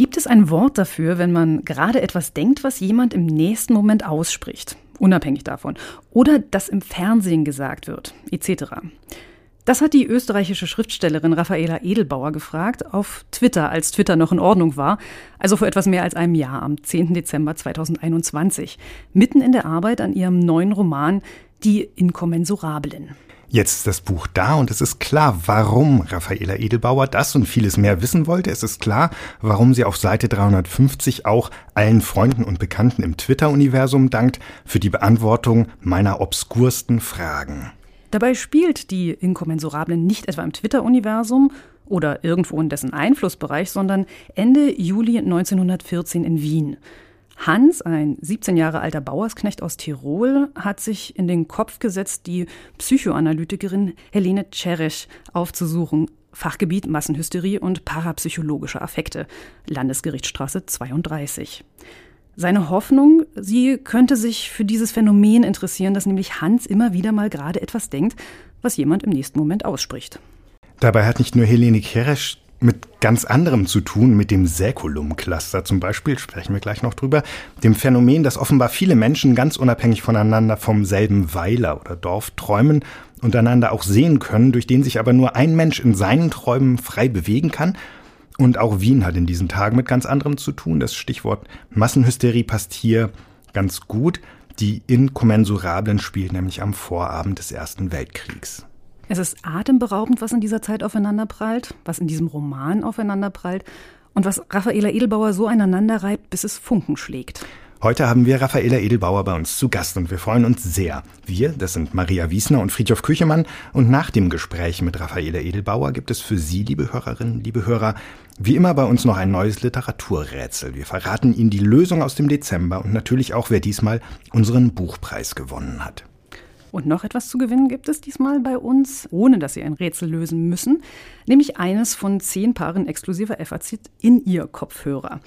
Gibt es ein Wort dafür, wenn man gerade etwas denkt, was jemand im nächsten Moment ausspricht, unabhängig davon, oder das im Fernsehen gesagt wird, etc.? Das hat die österreichische Schriftstellerin Raffaela Edelbauer gefragt auf Twitter, als Twitter noch in Ordnung war, also vor etwas mehr als einem Jahr, am 10. Dezember 2021, mitten in der Arbeit an ihrem neuen Roman Die Inkommensurablen. Jetzt ist das Buch da und es ist klar, warum Raffaela Edelbauer das und vieles mehr wissen wollte. Es ist klar, warum sie auf Seite 350 auch allen Freunden und Bekannten im Twitter-Universum dankt für die Beantwortung meiner obskursten Fragen. Dabei spielt die Inkommensurablen nicht etwa im Twitter-Universum oder irgendwo in dessen Einflussbereich, sondern Ende Juli 1914 in Wien. Hans, ein 17 Jahre alter Bauersknecht aus Tirol, hat sich in den Kopf gesetzt, die Psychoanalytikerin Helene Czeresch aufzusuchen. Fachgebiet Massenhysterie und parapsychologische Affekte, Landesgerichtsstraße 32. Seine Hoffnung, sie könnte sich für dieses Phänomen interessieren, dass nämlich Hans immer wieder mal gerade etwas denkt, was jemand im nächsten Moment ausspricht. Dabei hat nicht nur Helene Keresch mit ganz anderem zu tun, mit dem Säkulum-Cluster zum Beispiel, sprechen wir gleich noch drüber, dem Phänomen, dass offenbar viele Menschen ganz unabhängig voneinander vom selben Weiler oder Dorf träumen und einander auch sehen können, durch den sich aber nur ein Mensch in seinen Träumen frei bewegen kann. Und auch Wien hat in diesen Tagen mit ganz anderem zu tun. Das Stichwort Massenhysterie passt hier ganz gut. Die Inkommensurablen spielen nämlich am Vorabend des Ersten Weltkriegs. Es ist atemberaubend, was in dieser Zeit aufeinanderprallt, was in diesem Roman aufeinanderprallt und was Raffaela Edelbauer so aneinander reibt, bis es Funken schlägt. Heute haben wir Raffaela Edelbauer bei uns zu Gast und wir freuen uns sehr. Wir, das sind Maria Wiesner und Friedhof Küchemann und nach dem Gespräch mit Raffaela Edelbauer gibt es für Sie, liebe Hörerinnen, liebe Hörer, wie immer bei uns noch ein neues Literaturrätsel. Wir verraten Ihnen die Lösung aus dem Dezember und natürlich auch, wer diesmal unseren Buchpreis gewonnen hat. Und noch etwas zu gewinnen gibt es diesmal bei uns, ohne dass Sie ein Rätsel lösen müssen, nämlich eines von zehn Paaren exklusiver FAZ in Ihr Kopfhörer,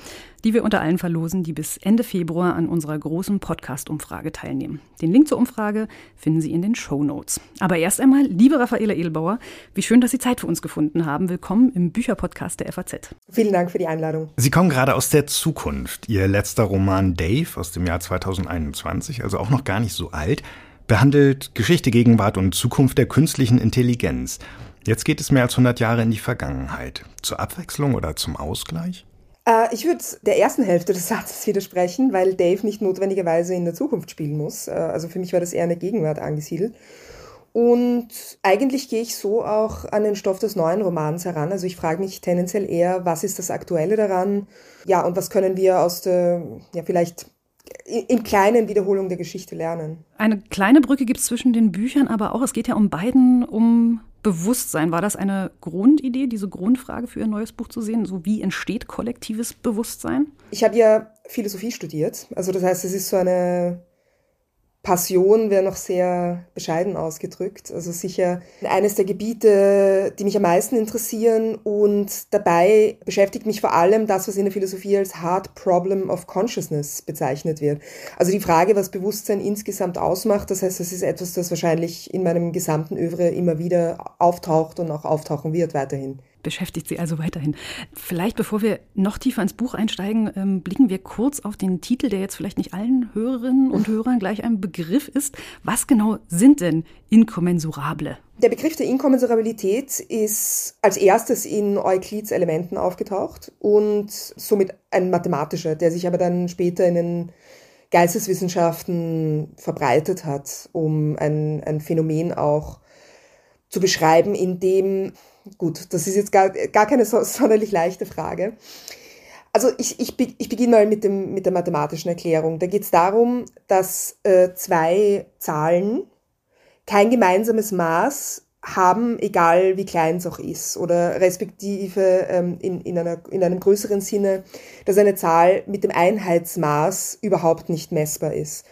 die wir unter allen verlosen, die bis Ende Februar an unserer großen Podcast-Umfrage teilnehmen. Den Link zur Umfrage finden Sie in den Show Notes. Aber erst einmal, liebe Raffaela Edelbauer, wie schön, dass Sie Zeit für uns gefunden haben. Willkommen im Bücherpodcast der FAZ. Vielen Dank für die Einladung. Sie kommen gerade aus der Zukunft. Ihr letzter Roman Dave aus dem Jahr 2021, also auch noch gar nicht so alt, behandelt Geschichte, Gegenwart und Zukunft der künstlichen Intelligenz. Jetzt geht es mehr als 100 Jahre in die Vergangenheit. Zur Abwechslung oder zum Ausgleich? Äh, ich würde der ersten Hälfte des Satzes widersprechen, weil Dave nicht notwendigerweise in der Zukunft spielen muss. Äh, also für mich war das eher eine Gegenwart angesiedelt. Und eigentlich gehe ich so auch an den Stoff des neuen Romans heran. Also ich frage mich tendenziell eher, was ist das Aktuelle daran? Ja, und was können wir aus der, ja, vielleicht in kleinen Wiederholungen der Geschichte lernen. Eine kleine Brücke gibt es zwischen den Büchern, aber auch, es geht ja um beiden um Bewusstsein. War das eine Grundidee, diese Grundfrage für Ihr neues Buch zu sehen? So wie entsteht kollektives Bewusstsein? Ich habe ja Philosophie studiert. Also das heißt, es ist so eine Passion wäre noch sehr bescheiden ausgedrückt. Also sicher eines der Gebiete, die mich am meisten interessieren und dabei beschäftigt mich vor allem das, was in der Philosophie als Hard Problem of Consciousness bezeichnet wird. Also die Frage, was Bewusstsein insgesamt ausmacht. Das heißt, das ist etwas, das wahrscheinlich in meinem gesamten Övre immer wieder auftaucht und auch auftauchen wird weiterhin beschäftigt Sie also weiterhin. Vielleicht, bevor wir noch tiefer ins Buch einsteigen, ähm, blicken wir kurz auf den Titel, der jetzt vielleicht nicht allen Hörerinnen und Hörern gleich ein Begriff ist. Was genau sind denn Inkommensurable? Der Begriff der Inkommensurabilität ist als erstes in Euklids Elementen aufgetaucht und somit ein mathematischer, der sich aber dann später in den Geisteswissenschaften verbreitet hat, um ein, ein Phänomen auch zu beschreiben, in dem Gut, das ist jetzt gar, gar keine so, sonderlich leichte Frage. Also ich, ich, ich beginne mal mit, dem, mit der mathematischen Erklärung. Da geht es darum, dass äh, zwei Zahlen kein gemeinsames Maß haben, egal wie klein es auch ist, oder respektive ähm, in, in, einer, in einem größeren Sinne, dass eine Zahl mit dem Einheitsmaß überhaupt nicht messbar ist.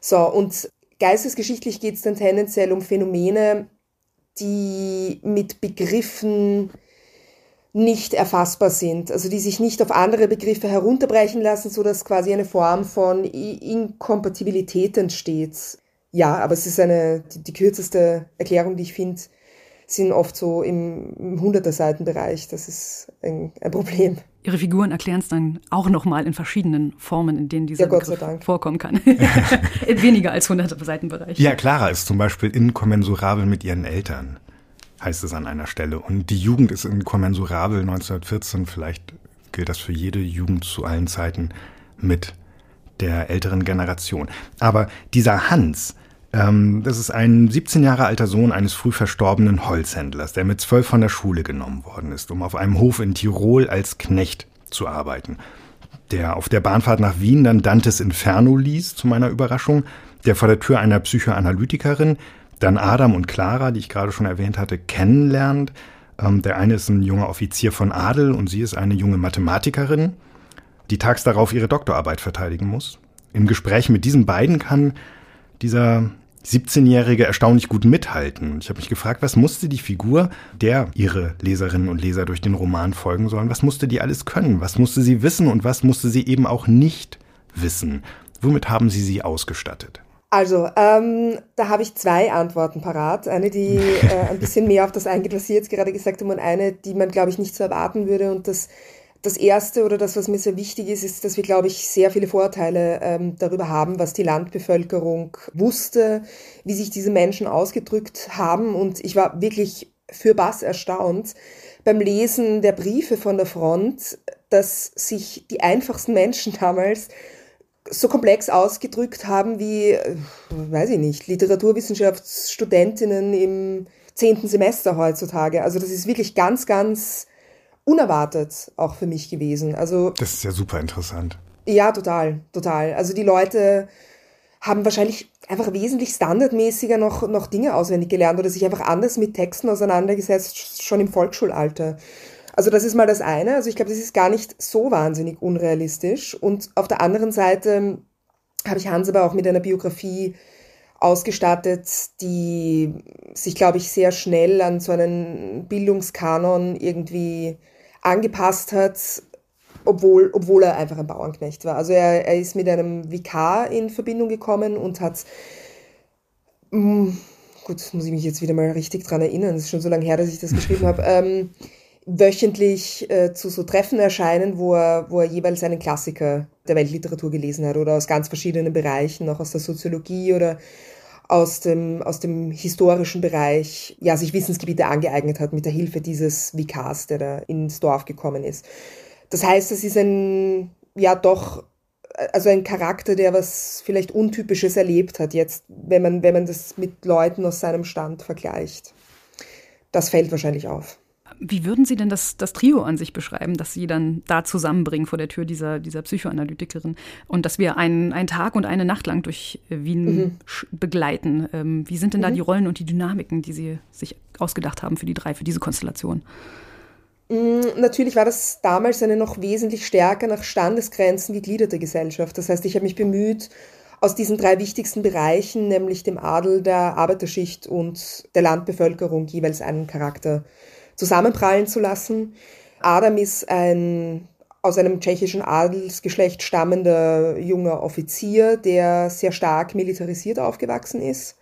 So, und geistesgeschichtlich geht es dann tendenziell um Phänomene, die mit Begriffen nicht erfassbar sind, also die sich nicht auf andere Begriffe herunterbrechen lassen, so dass quasi eine Form von Inkompatibilität entsteht. Ja, aber es ist eine, die, die kürzeste Erklärung, die ich finde, sind oft so im, im Hunderter-Seiten-Bereich. Das ist ein, ein, Problem. Ihre Figuren erklären es dann auch nochmal in verschiedenen Formen, in denen dieser ja, Begriff vorkommen kann. Weniger als hunderte Seitenbereich. Ja, Clara ist zum Beispiel inkommensurabel mit ihren Eltern, heißt es an einer Stelle. Und die Jugend ist inkommensurabel 1914. Vielleicht gilt das für jede Jugend zu allen Zeiten mit der älteren Generation. Aber dieser Hans, ähm, das ist ein 17 Jahre alter Sohn eines früh verstorbenen Holzhändlers, der mit zwölf von der Schule genommen worden ist, um auf einem Hof in Tirol als Knecht zu arbeiten. Der auf der Bahnfahrt nach Wien dann Dantes Inferno liest, zu meiner Überraschung, der vor der Tür einer Psychoanalytikerin, dann Adam und Clara, die ich gerade schon erwähnt hatte, kennenlernt. Ähm, der eine ist ein junger Offizier von Adel und sie ist eine junge Mathematikerin, die tags darauf ihre Doktorarbeit verteidigen muss. Im Gespräch mit diesen beiden kann dieser 17-Jährige erstaunlich gut mithalten. Ich habe mich gefragt, was musste die Figur, der ihre Leserinnen und Leser durch den Roman folgen sollen, was musste die alles können? Was musste sie wissen und was musste sie eben auch nicht wissen? Womit haben Sie sie ausgestattet? Also, ähm, da habe ich zwei Antworten parat. Eine, die äh, ein bisschen mehr auf das eingeht, was Sie jetzt gerade gesagt haben, und eine, die man, glaube ich, nicht so erwarten würde. Und das das Erste oder das, was mir sehr wichtig ist, ist, dass wir, glaube ich, sehr viele Vorteile ähm, darüber haben, was die Landbevölkerung wusste, wie sich diese Menschen ausgedrückt haben. Und ich war wirklich für Bass erstaunt beim Lesen der Briefe von der Front, dass sich die einfachsten Menschen damals so komplex ausgedrückt haben wie, äh, weiß ich nicht, Literaturwissenschaftsstudentinnen im zehnten Semester heutzutage. Also das ist wirklich ganz, ganz unerwartet auch für mich gewesen. Also das ist ja super interessant. Ja, total, total. Also die Leute haben wahrscheinlich einfach wesentlich standardmäßiger noch, noch Dinge auswendig gelernt oder sich einfach anders mit Texten auseinandergesetzt, schon im Volksschulalter. Also das ist mal das eine. Also ich glaube, das ist gar nicht so wahnsinnig unrealistisch. Und auf der anderen Seite habe ich Hans aber auch mit einer Biografie ausgestattet, die sich, glaube ich, sehr schnell an so einen Bildungskanon irgendwie angepasst hat, obwohl, obwohl er einfach ein Bauernknecht war. Also er, er ist mit einem Vikar in Verbindung gekommen und hat, mh, mm, gut, muss ich mich jetzt wieder mal richtig dran erinnern, es ist schon so lange her, dass ich das geschrieben habe, ähm, wöchentlich äh, zu so Treffen erscheinen, wo er, wo er jeweils einen Klassiker der Weltliteratur gelesen hat oder aus ganz verschiedenen Bereichen, auch aus der Soziologie oder aus dem, aus dem historischen Bereich ja, sich Wissensgebiete angeeignet hat mit der Hilfe dieses Vikars, der da ins Dorf gekommen ist. Das heißt, es ist ein, ja doch, also ein Charakter, der was vielleicht Untypisches erlebt hat jetzt, wenn man, wenn man das mit Leuten aus seinem Stand vergleicht. Das fällt wahrscheinlich auf. Wie würden Sie denn das, das Trio an sich beschreiben, das Sie dann da zusammenbringen vor der Tür dieser, dieser Psychoanalytikerin und dass wir einen, einen Tag und eine Nacht lang durch äh, Wien mhm. begleiten? Ähm, wie sind denn da mhm. die Rollen und die Dynamiken, die Sie sich ausgedacht haben für die drei, für diese Konstellation? Mm, natürlich war das damals eine noch wesentlich stärker nach Standesgrenzen gegliederte Gesellschaft. Das heißt, ich habe mich bemüht, aus diesen drei wichtigsten Bereichen, nämlich dem Adel, der Arbeiterschicht und der Landbevölkerung, jeweils einen Charakter zusammenprallen zu lassen. Adam ist ein aus einem tschechischen Adelsgeschlecht stammender junger Offizier, der sehr stark militarisiert aufgewachsen ist,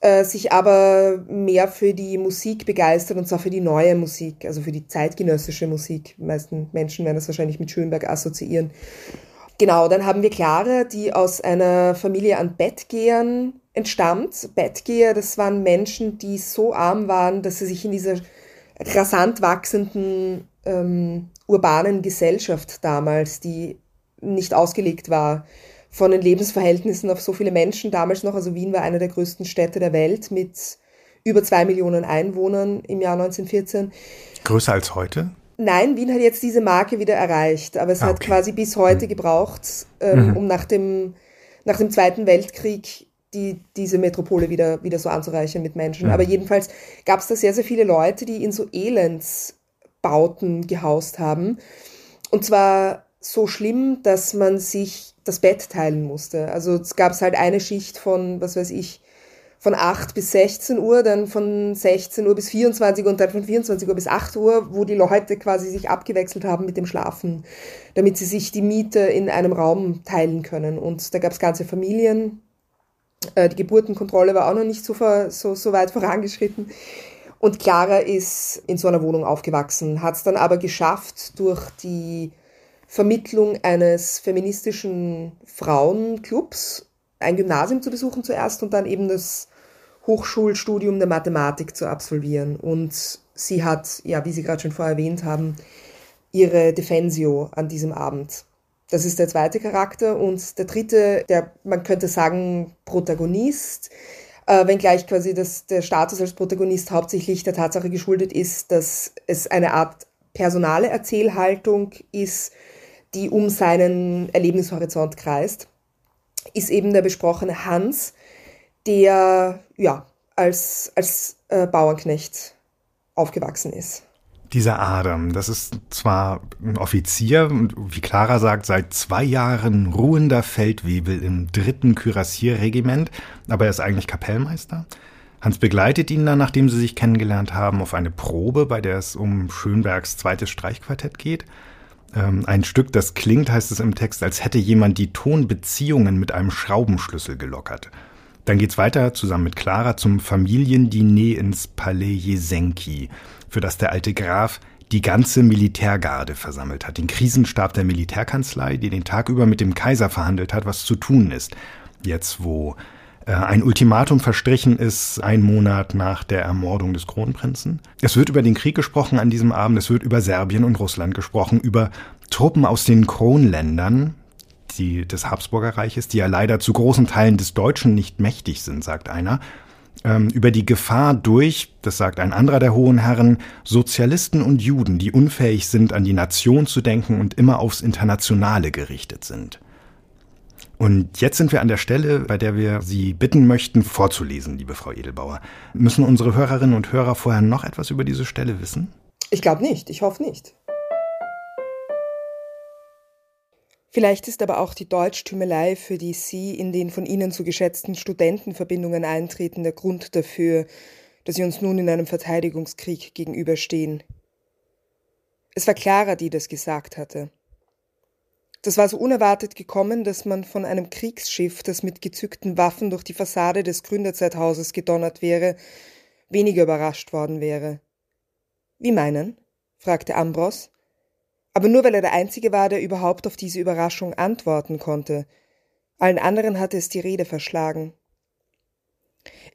äh, sich aber mehr für die Musik begeistert und zwar für die neue Musik, also für die zeitgenössische Musik. Die meisten Menschen werden das wahrscheinlich mit Schönberg assoziieren. Genau, dann haben wir Clara, die aus einer Familie an Bettgehern entstammt. Bettgeher, das waren Menschen, die so arm waren, dass sie sich in dieser rasant wachsenden ähm, urbanen Gesellschaft damals, die nicht ausgelegt war von den Lebensverhältnissen auf so viele Menschen damals noch. Also Wien war eine der größten Städte der Welt mit über zwei Millionen Einwohnern im Jahr 1914. Größer als heute? Nein, Wien hat jetzt diese Marke wieder erreicht, aber es ah, okay. hat quasi bis heute mhm. gebraucht, ähm, mhm. um nach dem, nach dem Zweiten Weltkrieg die, diese Metropole wieder, wieder so anzureichern mit Menschen. Mhm. Aber jedenfalls gab es da sehr, sehr viele Leute, die in so Elendsbauten gehaust haben. Und zwar so schlimm, dass man sich das Bett teilen musste. Also es gab halt eine Schicht von, was weiß ich, von 8 bis 16 Uhr, dann von 16 Uhr bis 24 Uhr und dann von 24 Uhr bis 8 Uhr, wo die Leute quasi sich abgewechselt haben mit dem Schlafen, damit sie sich die Miete in einem Raum teilen können. Und da gab es ganze Familien, äh, die Geburtenkontrolle war auch noch nicht so, so, so weit vorangeschritten. Und Clara ist in so einer Wohnung aufgewachsen, hat es dann aber geschafft, durch die Vermittlung eines feministischen Frauenclubs ein Gymnasium zu besuchen zuerst und dann eben das Hochschulstudium der Mathematik zu absolvieren. Und sie hat, ja, wie Sie gerade schon vorher erwähnt haben, ihre Defensio an diesem Abend. Das ist der zweite Charakter. Und der dritte, der, man könnte sagen, Protagonist, äh, wenngleich quasi das, der Status als Protagonist hauptsächlich der Tatsache geschuldet ist, dass es eine Art personale Erzählhaltung ist, die um seinen Erlebnishorizont kreist, ist eben der besprochene Hans, der ja als, als äh, Bauernknecht aufgewachsen ist. Dieser Adam, das ist zwar ein Offizier und wie Clara sagt, seit zwei Jahren ruhender Feldwebel im dritten Kürassierregiment, aber er ist eigentlich Kapellmeister. Hans begleitet ihn dann, nachdem sie sich kennengelernt haben, auf eine Probe, bei der es um Schönbergs zweites Streichquartett geht. Ähm, ein Stück, das klingt, heißt es im Text, als hätte jemand die Tonbeziehungen mit einem Schraubenschlüssel gelockert. Dann geht's weiter zusammen mit Clara zum Familiendiner ins Palais Jesenki, für das der alte Graf die ganze Militärgarde versammelt hat, den Krisenstab der Militärkanzlei, die den Tag über mit dem Kaiser verhandelt hat, was zu tun ist. Jetzt, wo äh, ein Ultimatum verstrichen ist, ein Monat nach der Ermordung des Kronprinzen. Es wird über den Krieg gesprochen an diesem Abend, es wird über Serbien und Russland gesprochen, über Truppen aus den Kronländern, die, des Habsburger Reiches, die ja leider zu großen Teilen des Deutschen nicht mächtig sind, sagt einer, ähm, über die Gefahr durch, das sagt ein anderer der hohen Herren, Sozialisten und Juden, die unfähig sind, an die Nation zu denken und immer aufs Internationale gerichtet sind. Und jetzt sind wir an der Stelle, bei der wir Sie bitten möchten, vorzulesen, liebe Frau Edelbauer. Müssen unsere Hörerinnen und Hörer vorher noch etwas über diese Stelle wissen? Ich glaube nicht, ich hoffe nicht. Vielleicht ist aber auch die Deutschtümelei, für die Sie in den von Ihnen zu geschätzten Studentenverbindungen eintreten, der Grund dafür, dass Sie uns nun in einem Verteidigungskrieg gegenüberstehen. Es war Clara, die das gesagt hatte. Das war so unerwartet gekommen, dass man von einem Kriegsschiff, das mit gezückten Waffen durch die Fassade des Gründerzeithauses gedonnert wäre, weniger überrascht worden wäre. Wie meinen? fragte Ambros aber nur weil er der Einzige war, der überhaupt auf diese Überraschung antworten konnte. Allen anderen hatte es die Rede verschlagen.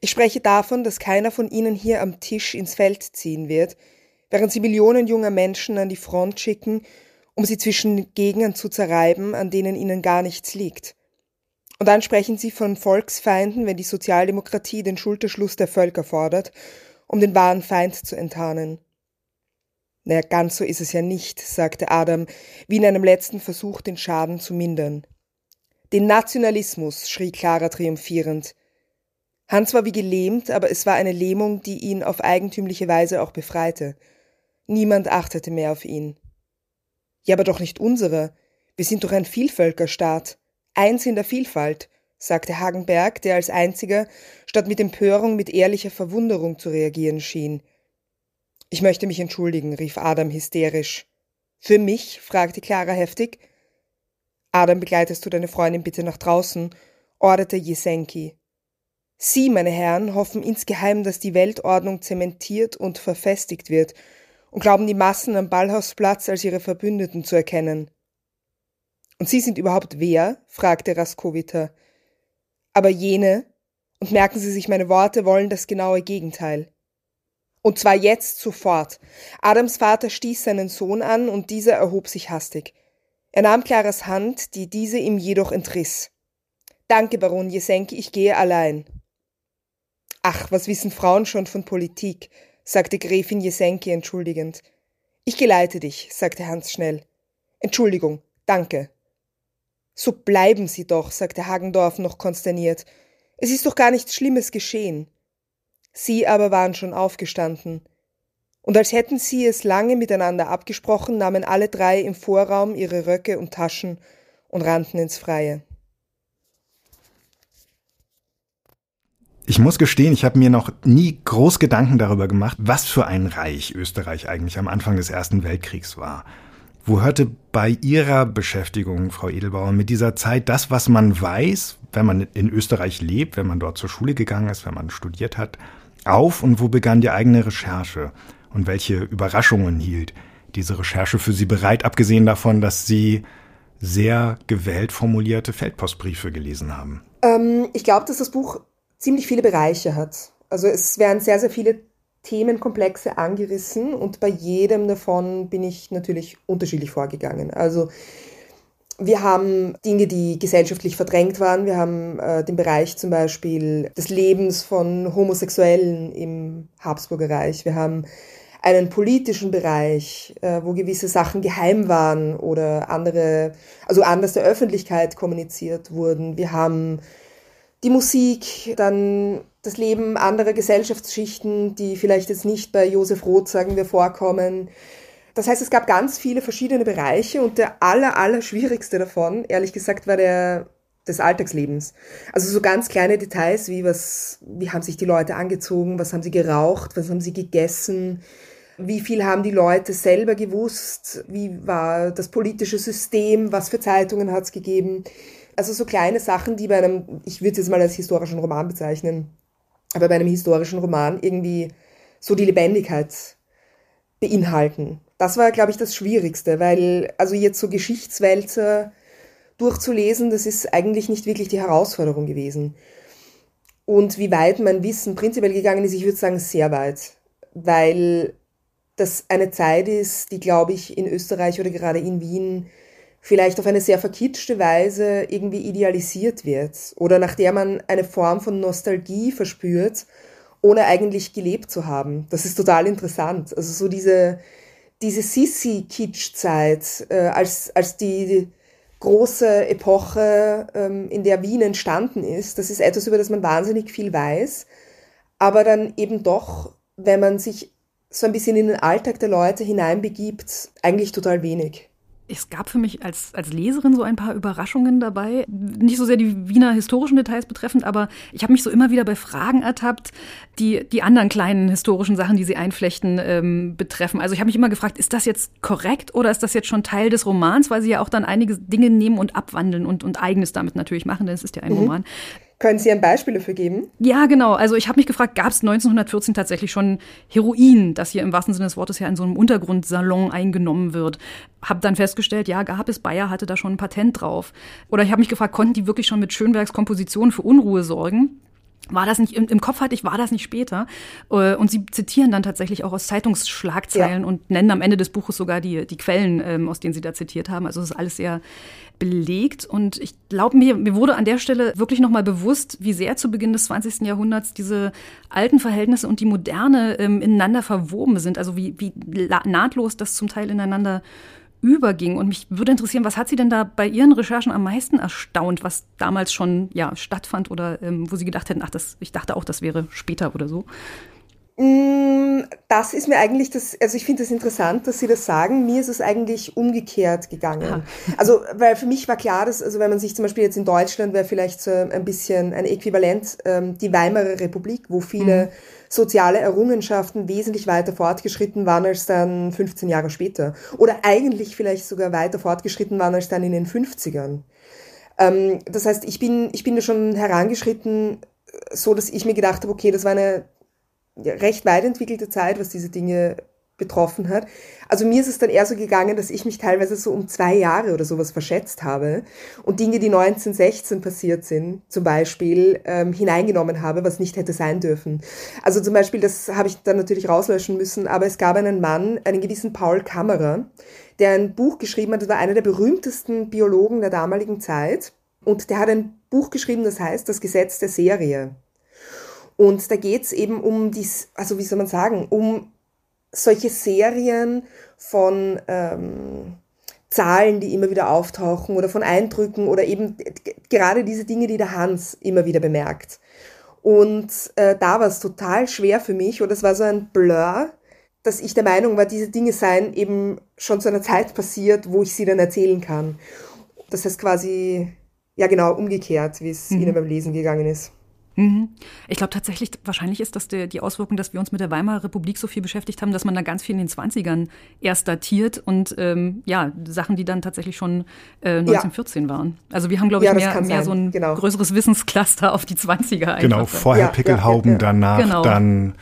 Ich spreche davon, dass keiner von ihnen hier am Tisch ins Feld ziehen wird, während sie Millionen junger Menschen an die Front schicken, um sie zwischen Gegnern zu zerreiben, an denen ihnen gar nichts liegt. Und dann sprechen sie von Volksfeinden, wenn die Sozialdemokratie den Schulterschluss der Völker fordert, um den wahren Feind zu enttarnen. Naja, ganz so ist es ja nicht, sagte Adam, wie in einem letzten Versuch, den Schaden zu mindern. Den Nationalismus, schrie Clara triumphierend. Hans war wie gelähmt, aber es war eine Lähmung, die ihn auf eigentümliche Weise auch befreite. Niemand achtete mehr auf ihn. Ja, aber doch nicht unsere. Wir sind doch ein Vielvölkerstaat. Eins in der Vielfalt, sagte Hagenberg, der als einziger, statt mit Empörung, mit ehrlicher Verwunderung zu reagieren schien. Ich möchte mich entschuldigen, rief Adam hysterisch. Für mich? fragte Clara heftig. Adam, begleitest du deine Freundin bitte nach draußen, orderte Jesenki. Sie, meine Herren, hoffen insgeheim, dass die Weltordnung zementiert und verfestigt wird und glauben die Massen am Ballhausplatz als ihre Verbündeten zu erkennen. Und Sie sind überhaupt wer? fragte Raskowita. Aber jene, und merken Sie sich meine Worte, wollen das genaue Gegenteil. Und zwar jetzt sofort. Adams Vater stieß seinen Sohn an und dieser erhob sich hastig. Er nahm Claras Hand, die diese ihm jedoch entriss. Danke, Baron Jesenki, ich gehe allein. Ach, was wissen Frauen schon von Politik, sagte Gräfin Jesenki entschuldigend. Ich geleite dich, sagte Hans schnell. Entschuldigung, danke. So bleiben Sie doch, sagte Hagendorf noch konsterniert. Es ist doch gar nichts Schlimmes geschehen. Sie aber waren schon aufgestanden. Und als hätten sie es lange miteinander abgesprochen, nahmen alle drei im Vorraum ihre Röcke und Taschen und rannten ins Freie. Ich muss gestehen, ich habe mir noch nie groß Gedanken darüber gemacht, was für ein Reich Österreich eigentlich am Anfang des Ersten Weltkriegs war. Wo hörte bei Ihrer Beschäftigung, Frau Edelbauer, mit dieser Zeit das, was man weiß, wenn man in Österreich lebt, wenn man dort zur Schule gegangen ist, wenn man studiert hat, auf und wo begann die eigene Recherche? Und welche Überraschungen hielt diese Recherche für Sie bereit, abgesehen davon, dass Sie sehr gewählt formulierte Feldpostbriefe gelesen haben? Ähm, ich glaube, dass das Buch ziemlich viele Bereiche hat. Also es werden sehr, sehr viele Themenkomplexe angerissen und bei jedem davon bin ich natürlich unterschiedlich vorgegangen. Also wir haben Dinge, die gesellschaftlich verdrängt waren. Wir haben äh, den Bereich zum Beispiel des Lebens von Homosexuellen im Habsburger Reich. Wir haben einen politischen Bereich, äh, wo gewisse Sachen geheim waren oder andere, also anders der Öffentlichkeit kommuniziert wurden. Wir haben die Musik, dann das Leben anderer Gesellschaftsschichten, die vielleicht jetzt nicht bei Josef Roth, sagen wir, vorkommen. Das heißt, es gab ganz viele verschiedene Bereiche und der aller, aller schwierigste davon, ehrlich gesagt, war der des Alltagslebens. Also so ganz kleine Details wie was, wie haben sich die Leute angezogen, was haben sie geraucht, was haben sie gegessen, wie viel haben die Leute selber gewusst, wie war das politische System, was für Zeitungen hat es gegeben. Also so kleine Sachen, die bei einem, ich würde es jetzt mal als historischen Roman bezeichnen, aber bei einem historischen Roman irgendwie so die Lebendigkeit beinhalten. Das war, glaube ich, das Schwierigste, weil also jetzt so Geschichtswälzer durchzulesen, das ist eigentlich nicht wirklich die Herausforderung gewesen. Und wie weit mein Wissen prinzipiell gegangen ist, ich würde sagen, sehr weit, weil das eine Zeit ist, die, glaube ich, in Österreich oder gerade in Wien vielleicht auf eine sehr verkitschte Weise irgendwie idealisiert wird oder nach der man eine Form von Nostalgie verspürt, ohne eigentlich gelebt zu haben. Das ist total interessant. Also so diese, diese Sissi-Kitsch-Zeit, äh, als, als die große Epoche, ähm, in der Wien entstanden ist, das ist etwas, über das man wahnsinnig viel weiß, aber dann eben doch, wenn man sich so ein bisschen in den Alltag der Leute hineinbegibt, eigentlich total wenig es gab für mich als, als Leserin so ein paar Überraschungen dabei. Nicht so sehr die Wiener historischen Details betreffend, aber ich habe mich so immer wieder bei Fragen ertappt, die die anderen kleinen historischen Sachen, die sie einflechten, ähm, betreffen. Also ich habe mich immer gefragt, ist das jetzt korrekt oder ist das jetzt schon Teil des Romans, weil sie ja auch dann einige Dinge nehmen und abwandeln und, und eigenes damit natürlich machen, denn es ist ja ein mhm. Roman. Können Sie ein Beispiel dafür geben? Ja, genau. Also ich habe mich gefragt, gab es 1914 tatsächlich schon Heroin, das hier im wahrsten Sinne des Wortes ja in so einem Untergrundsalon eingenommen wird? Hab dann festgestellt, ja, gab es. Bayer hatte da schon ein Patent drauf. Oder ich habe mich gefragt, konnten die wirklich schon mit Schönbergs Kompositionen für Unruhe sorgen? War das nicht, im, Kopf hatte ich, war das nicht später. Äh, und sie zitieren dann tatsächlich auch aus Zeitungsschlagzeilen ja. und nennen am Ende des Buches sogar die, die Quellen, ähm, aus denen sie da zitiert haben. Also es ist alles sehr belegt. Und ich glaube, mir, mir wurde an der Stelle wirklich nochmal bewusst, wie sehr zu Beginn des 20. Jahrhunderts diese alten Verhältnisse und die Moderne ähm, ineinander verwoben sind. Also wie, wie nahtlos das zum Teil ineinander überging. Und mich würde interessieren, was hat Sie denn da bei Ihren Recherchen am meisten erstaunt, was damals schon ja, stattfand oder ähm, wo Sie gedacht hätten, ach, das, ich dachte auch, das wäre später oder so? Mm, das ist mir eigentlich das, also ich finde es das interessant, dass Sie das sagen. Mir ist es eigentlich umgekehrt gegangen. Aha. Also, weil für mich war klar, dass, also wenn man sich zum Beispiel jetzt in Deutschland wäre vielleicht so ein bisschen ein Äquivalent, ähm, die Weimarer Republik, wo viele mhm soziale Errungenschaften wesentlich weiter fortgeschritten waren als dann 15 Jahre später. Oder eigentlich vielleicht sogar weiter fortgeschritten waren als dann in den 50ern. Ähm, das heißt, ich bin, ich bin da schon herangeschritten, so dass ich mir gedacht habe, okay, das war eine recht weit entwickelte Zeit, was diese Dinge betroffen hat. Also mir ist es dann eher so gegangen, dass ich mich teilweise so um zwei Jahre oder sowas verschätzt habe und Dinge, die 1916 passiert sind, zum Beispiel ähm, hineingenommen habe, was nicht hätte sein dürfen. Also zum Beispiel, das habe ich dann natürlich rauslöschen müssen, aber es gab einen Mann, einen gewissen Paul Kammerer, der ein Buch geschrieben hat, das war einer der berühmtesten Biologen der damaligen Zeit und der hat ein Buch geschrieben, das heißt Das Gesetz der Serie. Und da geht es eben um dies, also wie soll man sagen, um solche Serien von ähm, Zahlen, die immer wieder auftauchen oder von Eindrücken oder eben gerade diese Dinge, die der Hans immer wieder bemerkt. Und äh, da war es total schwer für mich oder es war so ein Blur, dass ich der Meinung war, diese Dinge seien eben schon zu einer Zeit passiert, wo ich sie dann erzählen kann. Das heißt quasi, ja genau, umgekehrt, wie es mhm. Ihnen beim Lesen gegangen ist. Mhm. Ich glaube tatsächlich, wahrscheinlich ist das der, die Auswirkung, dass wir uns mit der Weimarer Republik so viel beschäftigt haben, dass man da ganz viel in den 20ern erst datiert und ähm, ja, Sachen, die dann tatsächlich schon äh, 1914 ja. waren. Also wir haben, glaube ich, ja, mehr, mehr so ein genau. größeres Wissenscluster auf die 20er einfach. Genau, vorher ja, Pickelhauben, danach genau. dann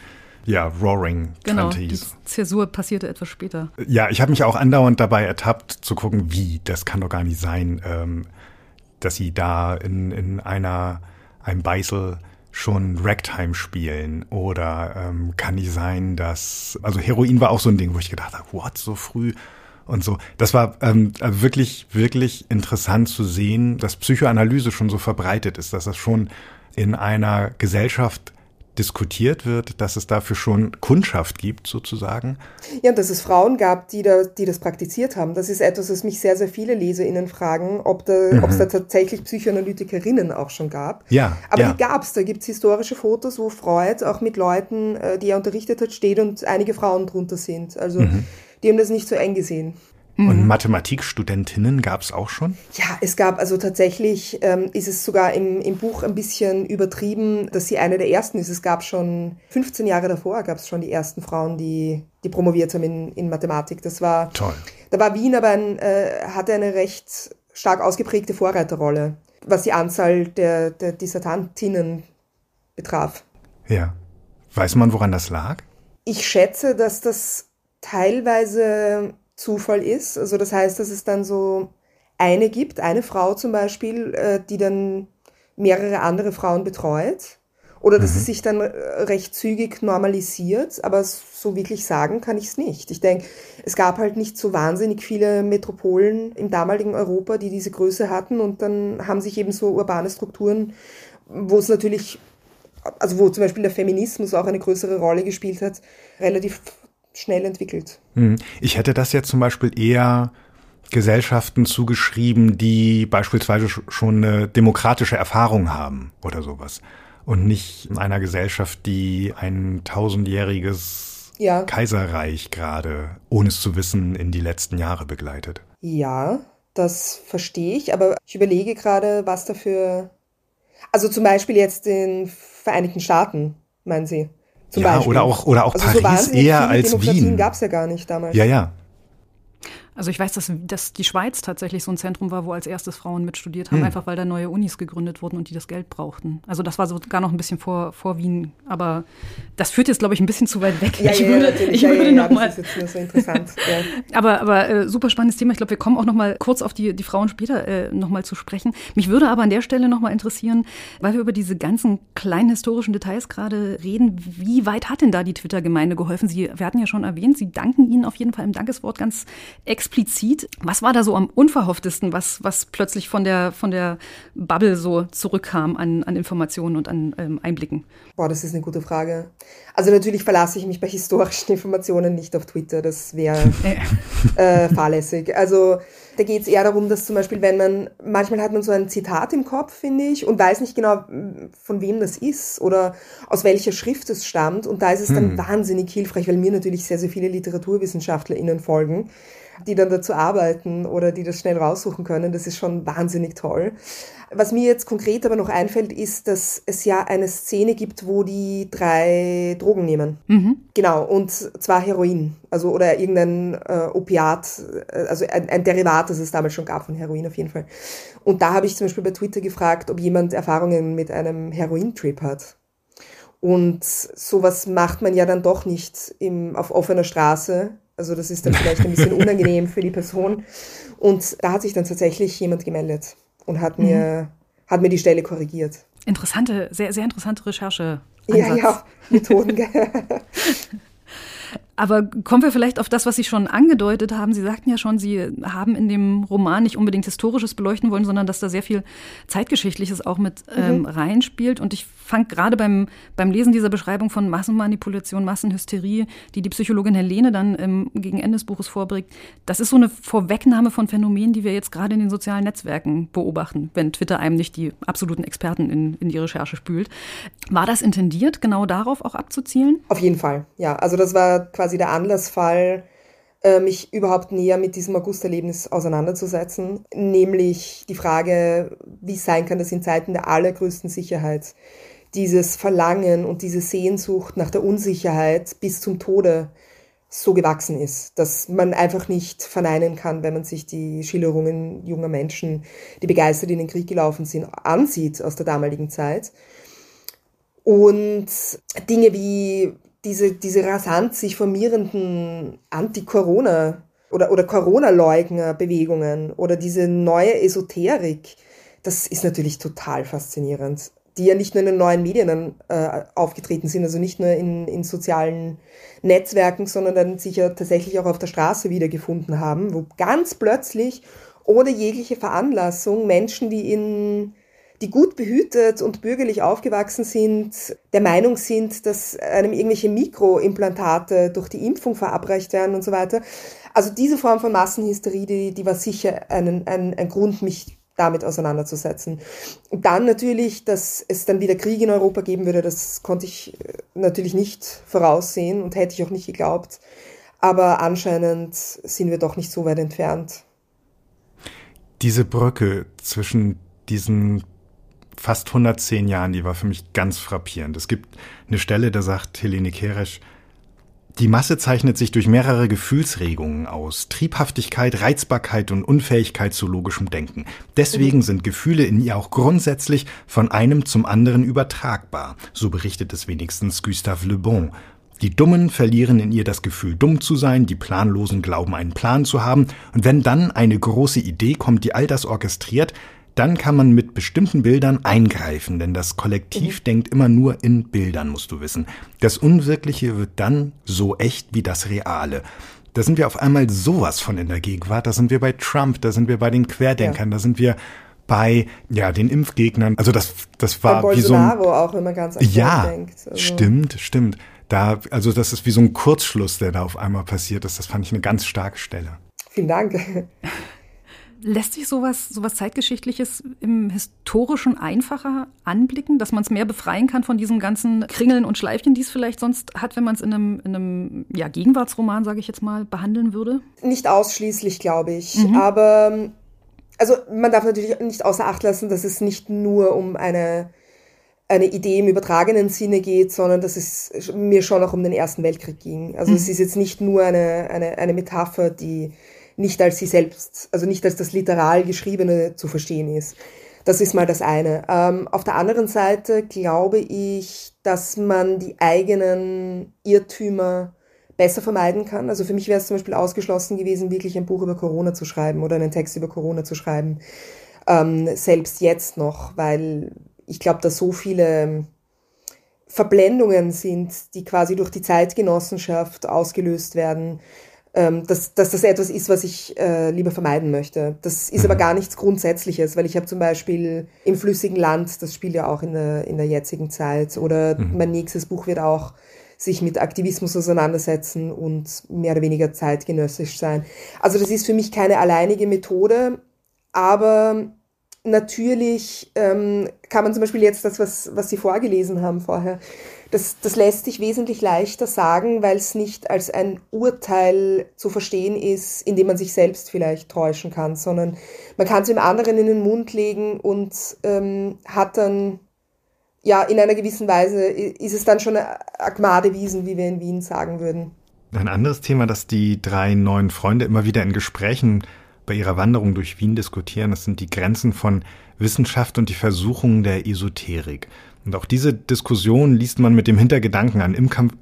ja, Roaring genau, Die Zäsur passierte etwas später. Ja, ich habe mich auch andauernd dabei ertappt, zu gucken, wie, das kann doch gar nicht sein, ähm, dass sie da in, in einer, einem Beißel schon Ragtime spielen oder ähm, kann nicht sein, dass, also Heroin war auch so ein Ding, wo ich gedacht habe, what, so früh und so. Das war ähm, wirklich, wirklich interessant zu sehen, dass Psychoanalyse schon so verbreitet ist, dass das schon in einer Gesellschaft diskutiert wird, dass es dafür schon Kundschaft gibt, sozusagen. Ja, und dass es Frauen gab, die, da, die das praktiziert haben. Das ist etwas, was mich sehr, sehr viele LeserInnen fragen, ob da, mhm. es da tatsächlich Psychoanalytikerinnen auch schon gab. Ja. Aber ja. die gab es. Da gibt es historische Fotos, wo Freud auch mit Leuten, äh, die er unterrichtet hat, steht und einige Frauen drunter sind. Also mhm. die haben das nicht so eng gesehen. Und mhm. Mathematikstudentinnen gab es auch schon? Ja, es gab also tatsächlich, ähm, ist es sogar im, im Buch ein bisschen übertrieben, dass sie eine der ersten ist. Es gab schon 15 Jahre davor, gab es schon die ersten Frauen, die, die promoviert haben in, in Mathematik. Das war toll. Da war Wien aber ein, äh, hatte eine recht stark ausgeprägte Vorreiterrolle, was die Anzahl der, der Dissertantinnen betraf. Ja. Weiß man, woran das lag? Ich schätze, dass das teilweise Zufall ist. Also das heißt, dass es dann so eine gibt, eine Frau zum Beispiel, äh, die dann mehrere andere Frauen betreut. Oder dass mhm. es sich dann äh, recht zügig normalisiert, aber so wirklich sagen kann ich es nicht. Ich denke, es gab halt nicht so wahnsinnig viele Metropolen im damaligen Europa, die diese Größe hatten und dann haben sich eben so urbane Strukturen, wo es natürlich, also wo zum Beispiel der Feminismus auch eine größere Rolle gespielt hat, relativ schnell entwickelt. Hm. Ich hätte das jetzt zum Beispiel eher Gesellschaften zugeschrieben, die beispielsweise schon eine demokratische Erfahrung haben oder sowas. Und nicht einer Gesellschaft, die ein tausendjähriges ja. Kaiserreich gerade, ohne es zu wissen, in die letzten Jahre begleitet. Ja, das verstehe ich, aber ich überlege gerade, was dafür. Also zum Beispiel jetzt den Vereinigten Staaten, meinen Sie? Zum ja, Beispiel. oder auch, oder auch also Paris so eher als Wien. gab es ja gar nicht damals. Ja, ja. Also ich weiß, dass, dass die Schweiz tatsächlich so ein Zentrum war, wo als erstes Frauen mitstudiert haben, hm. einfach weil da neue Unis gegründet wurden und die das Geld brauchten. Also das war sogar noch ein bisschen vor, vor Wien, aber das führt jetzt, glaube ich, ein bisschen zu weit weg. Ja, ich ja, würde, ja, ich ja, würde ja, noch mal, das ist jetzt nur so interessant. aber aber äh, super spannendes Thema. Ich glaube, wir kommen auch noch mal kurz auf die, die Frauen später äh, noch mal zu sprechen. Mich würde aber an der Stelle noch mal interessieren, weil wir über diese ganzen kleinen historischen Details gerade reden, wie weit hat denn da die Twitter-Gemeinde geholfen? Sie, wir hatten ja schon erwähnt, Sie danken Ihnen auf jeden Fall im Dankeswort ganz explizit explizit. Was war da so am unverhofftesten, was, was plötzlich von der, von der Bubble so zurückkam an, an Informationen und an ähm, Einblicken? Boah, das ist eine gute Frage. Also natürlich verlasse ich mich bei historischen Informationen nicht auf Twitter. Das wäre äh, fahrlässig. Also da geht es eher darum, dass zum Beispiel, wenn man, manchmal hat man so ein Zitat im Kopf, finde ich, und weiß nicht genau, von wem das ist oder aus welcher Schrift es stammt. Und da ist es dann hm. wahnsinnig hilfreich, weil mir natürlich sehr, sehr viele LiteraturwissenschaftlerInnen folgen die dann dazu arbeiten oder die das schnell raussuchen können. Das ist schon wahnsinnig toll. Was mir jetzt konkret aber noch einfällt, ist, dass es ja eine Szene gibt, wo die drei Drogen nehmen. Mhm. Genau, und zwar Heroin, also oder irgendein äh, Opiat, äh, also ein, ein Derivat, das es damals schon gab von Heroin auf jeden Fall. Und da habe ich zum Beispiel bei Twitter gefragt, ob jemand Erfahrungen mit einem Herointrip hat. Und sowas macht man ja dann doch nicht im, auf offener Straße, also das ist dann vielleicht ein bisschen unangenehm für die Person. Und da hat sich dann tatsächlich jemand gemeldet und hat mir, mhm. hat mir die Stelle korrigiert. Interessante, sehr, sehr interessante Recherche. Ja, ja, Methoden. Aber kommen wir vielleicht auf das, was Sie schon angedeutet haben. Sie sagten ja schon, Sie haben in dem Roman nicht unbedingt Historisches beleuchten wollen, sondern dass da sehr viel Zeitgeschichtliches auch mit mhm. ähm, reinspielt. Und ich fand gerade beim, beim Lesen dieser Beschreibung von Massenmanipulation, Massenhysterie, die die Psychologin Helene dann ähm, gegen Ende des Buches vorbringt, das ist so eine Vorwegnahme von Phänomenen, die wir jetzt gerade in den sozialen Netzwerken beobachten, wenn Twitter einem nicht die absoluten Experten in, in die Recherche spült. War das intendiert, genau darauf auch abzuzielen? Auf jeden Fall, ja. Also das war quasi quasi der Anlassfall, äh, mich überhaupt näher mit diesem Augusterlebnis auseinanderzusetzen, nämlich die Frage, wie es sein kann, dass in Zeiten der allergrößten Sicherheit dieses Verlangen und diese Sehnsucht nach der Unsicherheit bis zum Tode so gewachsen ist, dass man einfach nicht verneinen kann, wenn man sich die Schilderungen junger Menschen, die begeistert in den Krieg gelaufen sind, ansieht aus der damaligen Zeit. Und Dinge wie diese, diese rasant sich formierenden Anti-Corona- oder, oder Corona-Leugner-Bewegungen oder diese neue Esoterik, das ist natürlich total faszinierend die ja nicht nur in den neuen Medien äh, aufgetreten sind, also nicht nur in, in sozialen Netzwerken, sondern dann sich ja tatsächlich auch auf der Straße wiedergefunden haben, wo ganz plötzlich ohne jegliche Veranlassung Menschen, die in die gut behütet und bürgerlich aufgewachsen sind, der Meinung sind, dass einem irgendwelche Mikroimplantate durch die Impfung verabreicht werden und so weiter. Also diese Form von Massenhysterie, die, die war sicher ein, ein, ein Grund, mich damit auseinanderzusetzen. Und dann natürlich, dass es dann wieder Krieg in Europa geben würde, das konnte ich äh, natürlich nicht voraussehen und hätte ich auch nicht geglaubt. Aber anscheinend sind wir doch nicht so weit entfernt. Diese Brücke zwischen diesen fast 110 Jahren, die war für mich ganz frappierend. Es gibt eine Stelle, da sagt Helene Keresch, die Masse zeichnet sich durch mehrere Gefühlsregungen aus. Triebhaftigkeit, Reizbarkeit und Unfähigkeit zu logischem Denken. Deswegen sind Gefühle in ihr auch grundsätzlich von einem zum anderen übertragbar. So berichtet es wenigstens Gustave Le Bon. Die Dummen verlieren in ihr das Gefühl, dumm zu sein, die Planlosen glauben, einen Plan zu haben, und wenn dann eine große Idee kommt, die all das orchestriert, dann kann man mit bestimmten Bildern eingreifen, denn das Kollektiv mhm. denkt immer nur in Bildern, musst du wissen. Das Unwirkliche wird dann so echt wie das Reale. Da sind wir auf einmal sowas von in der Gegenwart. Da sind wir bei Trump, da sind wir bei den Querdenkern, ja. da sind wir bei ja den Impfgegnern. Also das das war bei wie so ein auch immer ganz ja denkt. Also. stimmt stimmt. Da also das ist wie so ein Kurzschluss, der da auf einmal passiert ist. Das fand ich eine ganz starke Stelle. Vielen Dank. Lässt sich sowas, sowas Zeitgeschichtliches im Historischen einfacher anblicken, dass man es mehr befreien kann von diesen ganzen Kringeln und Schleifchen, die es vielleicht sonst hat, wenn man es in einem, in einem ja, Gegenwartsroman, sage ich jetzt mal, behandeln würde? Nicht ausschließlich, glaube ich. Mhm. Aber also man darf natürlich nicht außer Acht lassen, dass es nicht nur um eine, eine Idee im übertragenen Sinne geht, sondern dass es mir schon auch um den Ersten Weltkrieg ging. Also mhm. es ist jetzt nicht nur eine, eine, eine Metapher, die nicht als sie selbst, also nicht als das literal Geschriebene zu verstehen ist. Das ist mal das eine. Ähm, auf der anderen Seite glaube ich, dass man die eigenen Irrtümer besser vermeiden kann. Also für mich wäre es zum Beispiel ausgeschlossen gewesen, wirklich ein Buch über Corona zu schreiben oder einen Text über Corona zu schreiben. Ähm, selbst jetzt noch, weil ich glaube, da so viele Verblendungen sind, die quasi durch die Zeitgenossenschaft ausgelöst werden, ähm, dass, dass das etwas ist, was ich äh, lieber vermeiden möchte. Das ist mhm. aber gar nichts Grundsätzliches, weil ich habe zum Beispiel im flüssigen Land, das spielt ja auch in der, in der jetzigen Zeit, oder mhm. mein nächstes Buch wird auch sich mit Aktivismus auseinandersetzen und mehr oder weniger zeitgenössisch sein. Also das ist für mich keine alleinige Methode, aber natürlich ähm, kann man zum Beispiel jetzt das, was, was Sie vorgelesen haben vorher, das, das lässt sich wesentlich leichter sagen, weil es nicht als ein Urteil zu verstehen ist, in dem man sich selbst vielleicht täuschen kann, sondern man kann es dem anderen in den Mund legen und ähm, hat dann, ja, in einer gewissen Weise ist es dann schon Agmadewiesen, wie wir in Wien sagen würden. Ein anderes Thema, das die drei neuen Freunde immer wieder in Gesprächen bei ihrer Wanderung durch Wien diskutieren, das sind die Grenzen von Wissenschaft und die Versuchungen der Esoterik. Und auch diese Diskussion liest man mit dem Hintergedanken an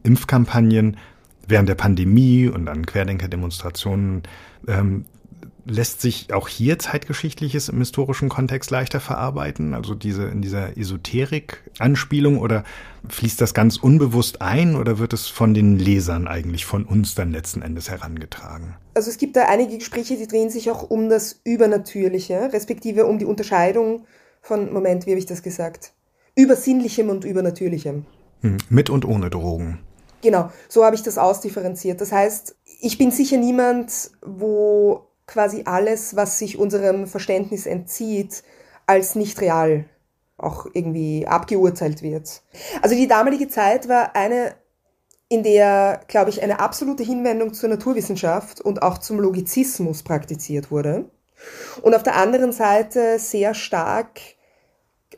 Impfkampagnen während der Pandemie und an Querdenker-Demonstrationen. Ähm, lässt sich auch hier zeitgeschichtliches im historischen Kontext leichter verarbeiten? Also diese in dieser Esoterik-Anspielung oder fließt das ganz unbewusst ein oder wird es von den Lesern eigentlich von uns dann letzten Endes herangetragen? Also es gibt da einige Gespräche, die drehen sich auch um das Übernatürliche, respektive um die Unterscheidung von, Moment, wie habe ich das gesagt? Übersinnlichem und Übernatürlichem. Hm, mit und ohne Drogen. Genau, so habe ich das ausdifferenziert. Das heißt, ich bin sicher niemand, wo quasi alles, was sich unserem Verständnis entzieht, als nicht real auch irgendwie abgeurteilt wird. Also die damalige Zeit war eine, in der, glaube ich, eine absolute Hinwendung zur Naturwissenschaft und auch zum Logizismus praktiziert wurde. Und auf der anderen Seite sehr stark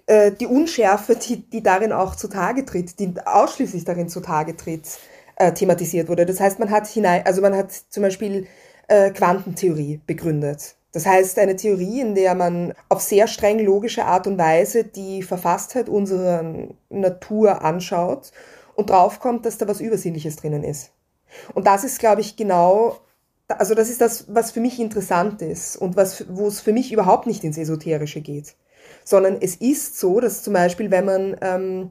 äh, die Unschärfe, die, die darin auch zutage tritt, die ausschließlich darin zutage tritt, äh, thematisiert wurde. Das heißt, man hat hinein, also man hat zum Beispiel äh, Quantentheorie begründet. Das heißt, eine Theorie, in der man auf sehr streng logische Art und Weise die Verfasstheit unserer Natur anschaut und draufkommt, dass da was Übersinnliches drinnen ist. Und das ist, glaube ich, genau, also das ist das, was für mich interessant ist und was, wo es für mich überhaupt nicht ins Esoterische geht. Sondern es ist so, dass zum Beispiel, wenn man, ähm,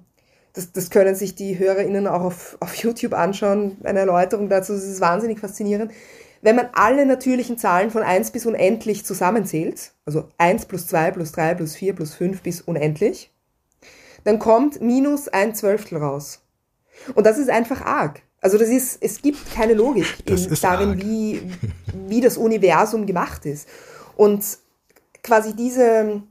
das, das können sich die HörerInnen auch auf, auf YouTube anschauen, eine Erläuterung dazu, das ist wahnsinnig faszinierend wenn man alle natürlichen Zahlen von 1 bis unendlich zusammenzählt, also 1 plus 2 plus 3 plus 4 plus 5 bis unendlich, dann kommt minus ein Zwölftel raus. Und das ist einfach arg. Also das ist, es gibt keine Logik in, darin, wie, wie das Universum gemacht ist. Und quasi diese,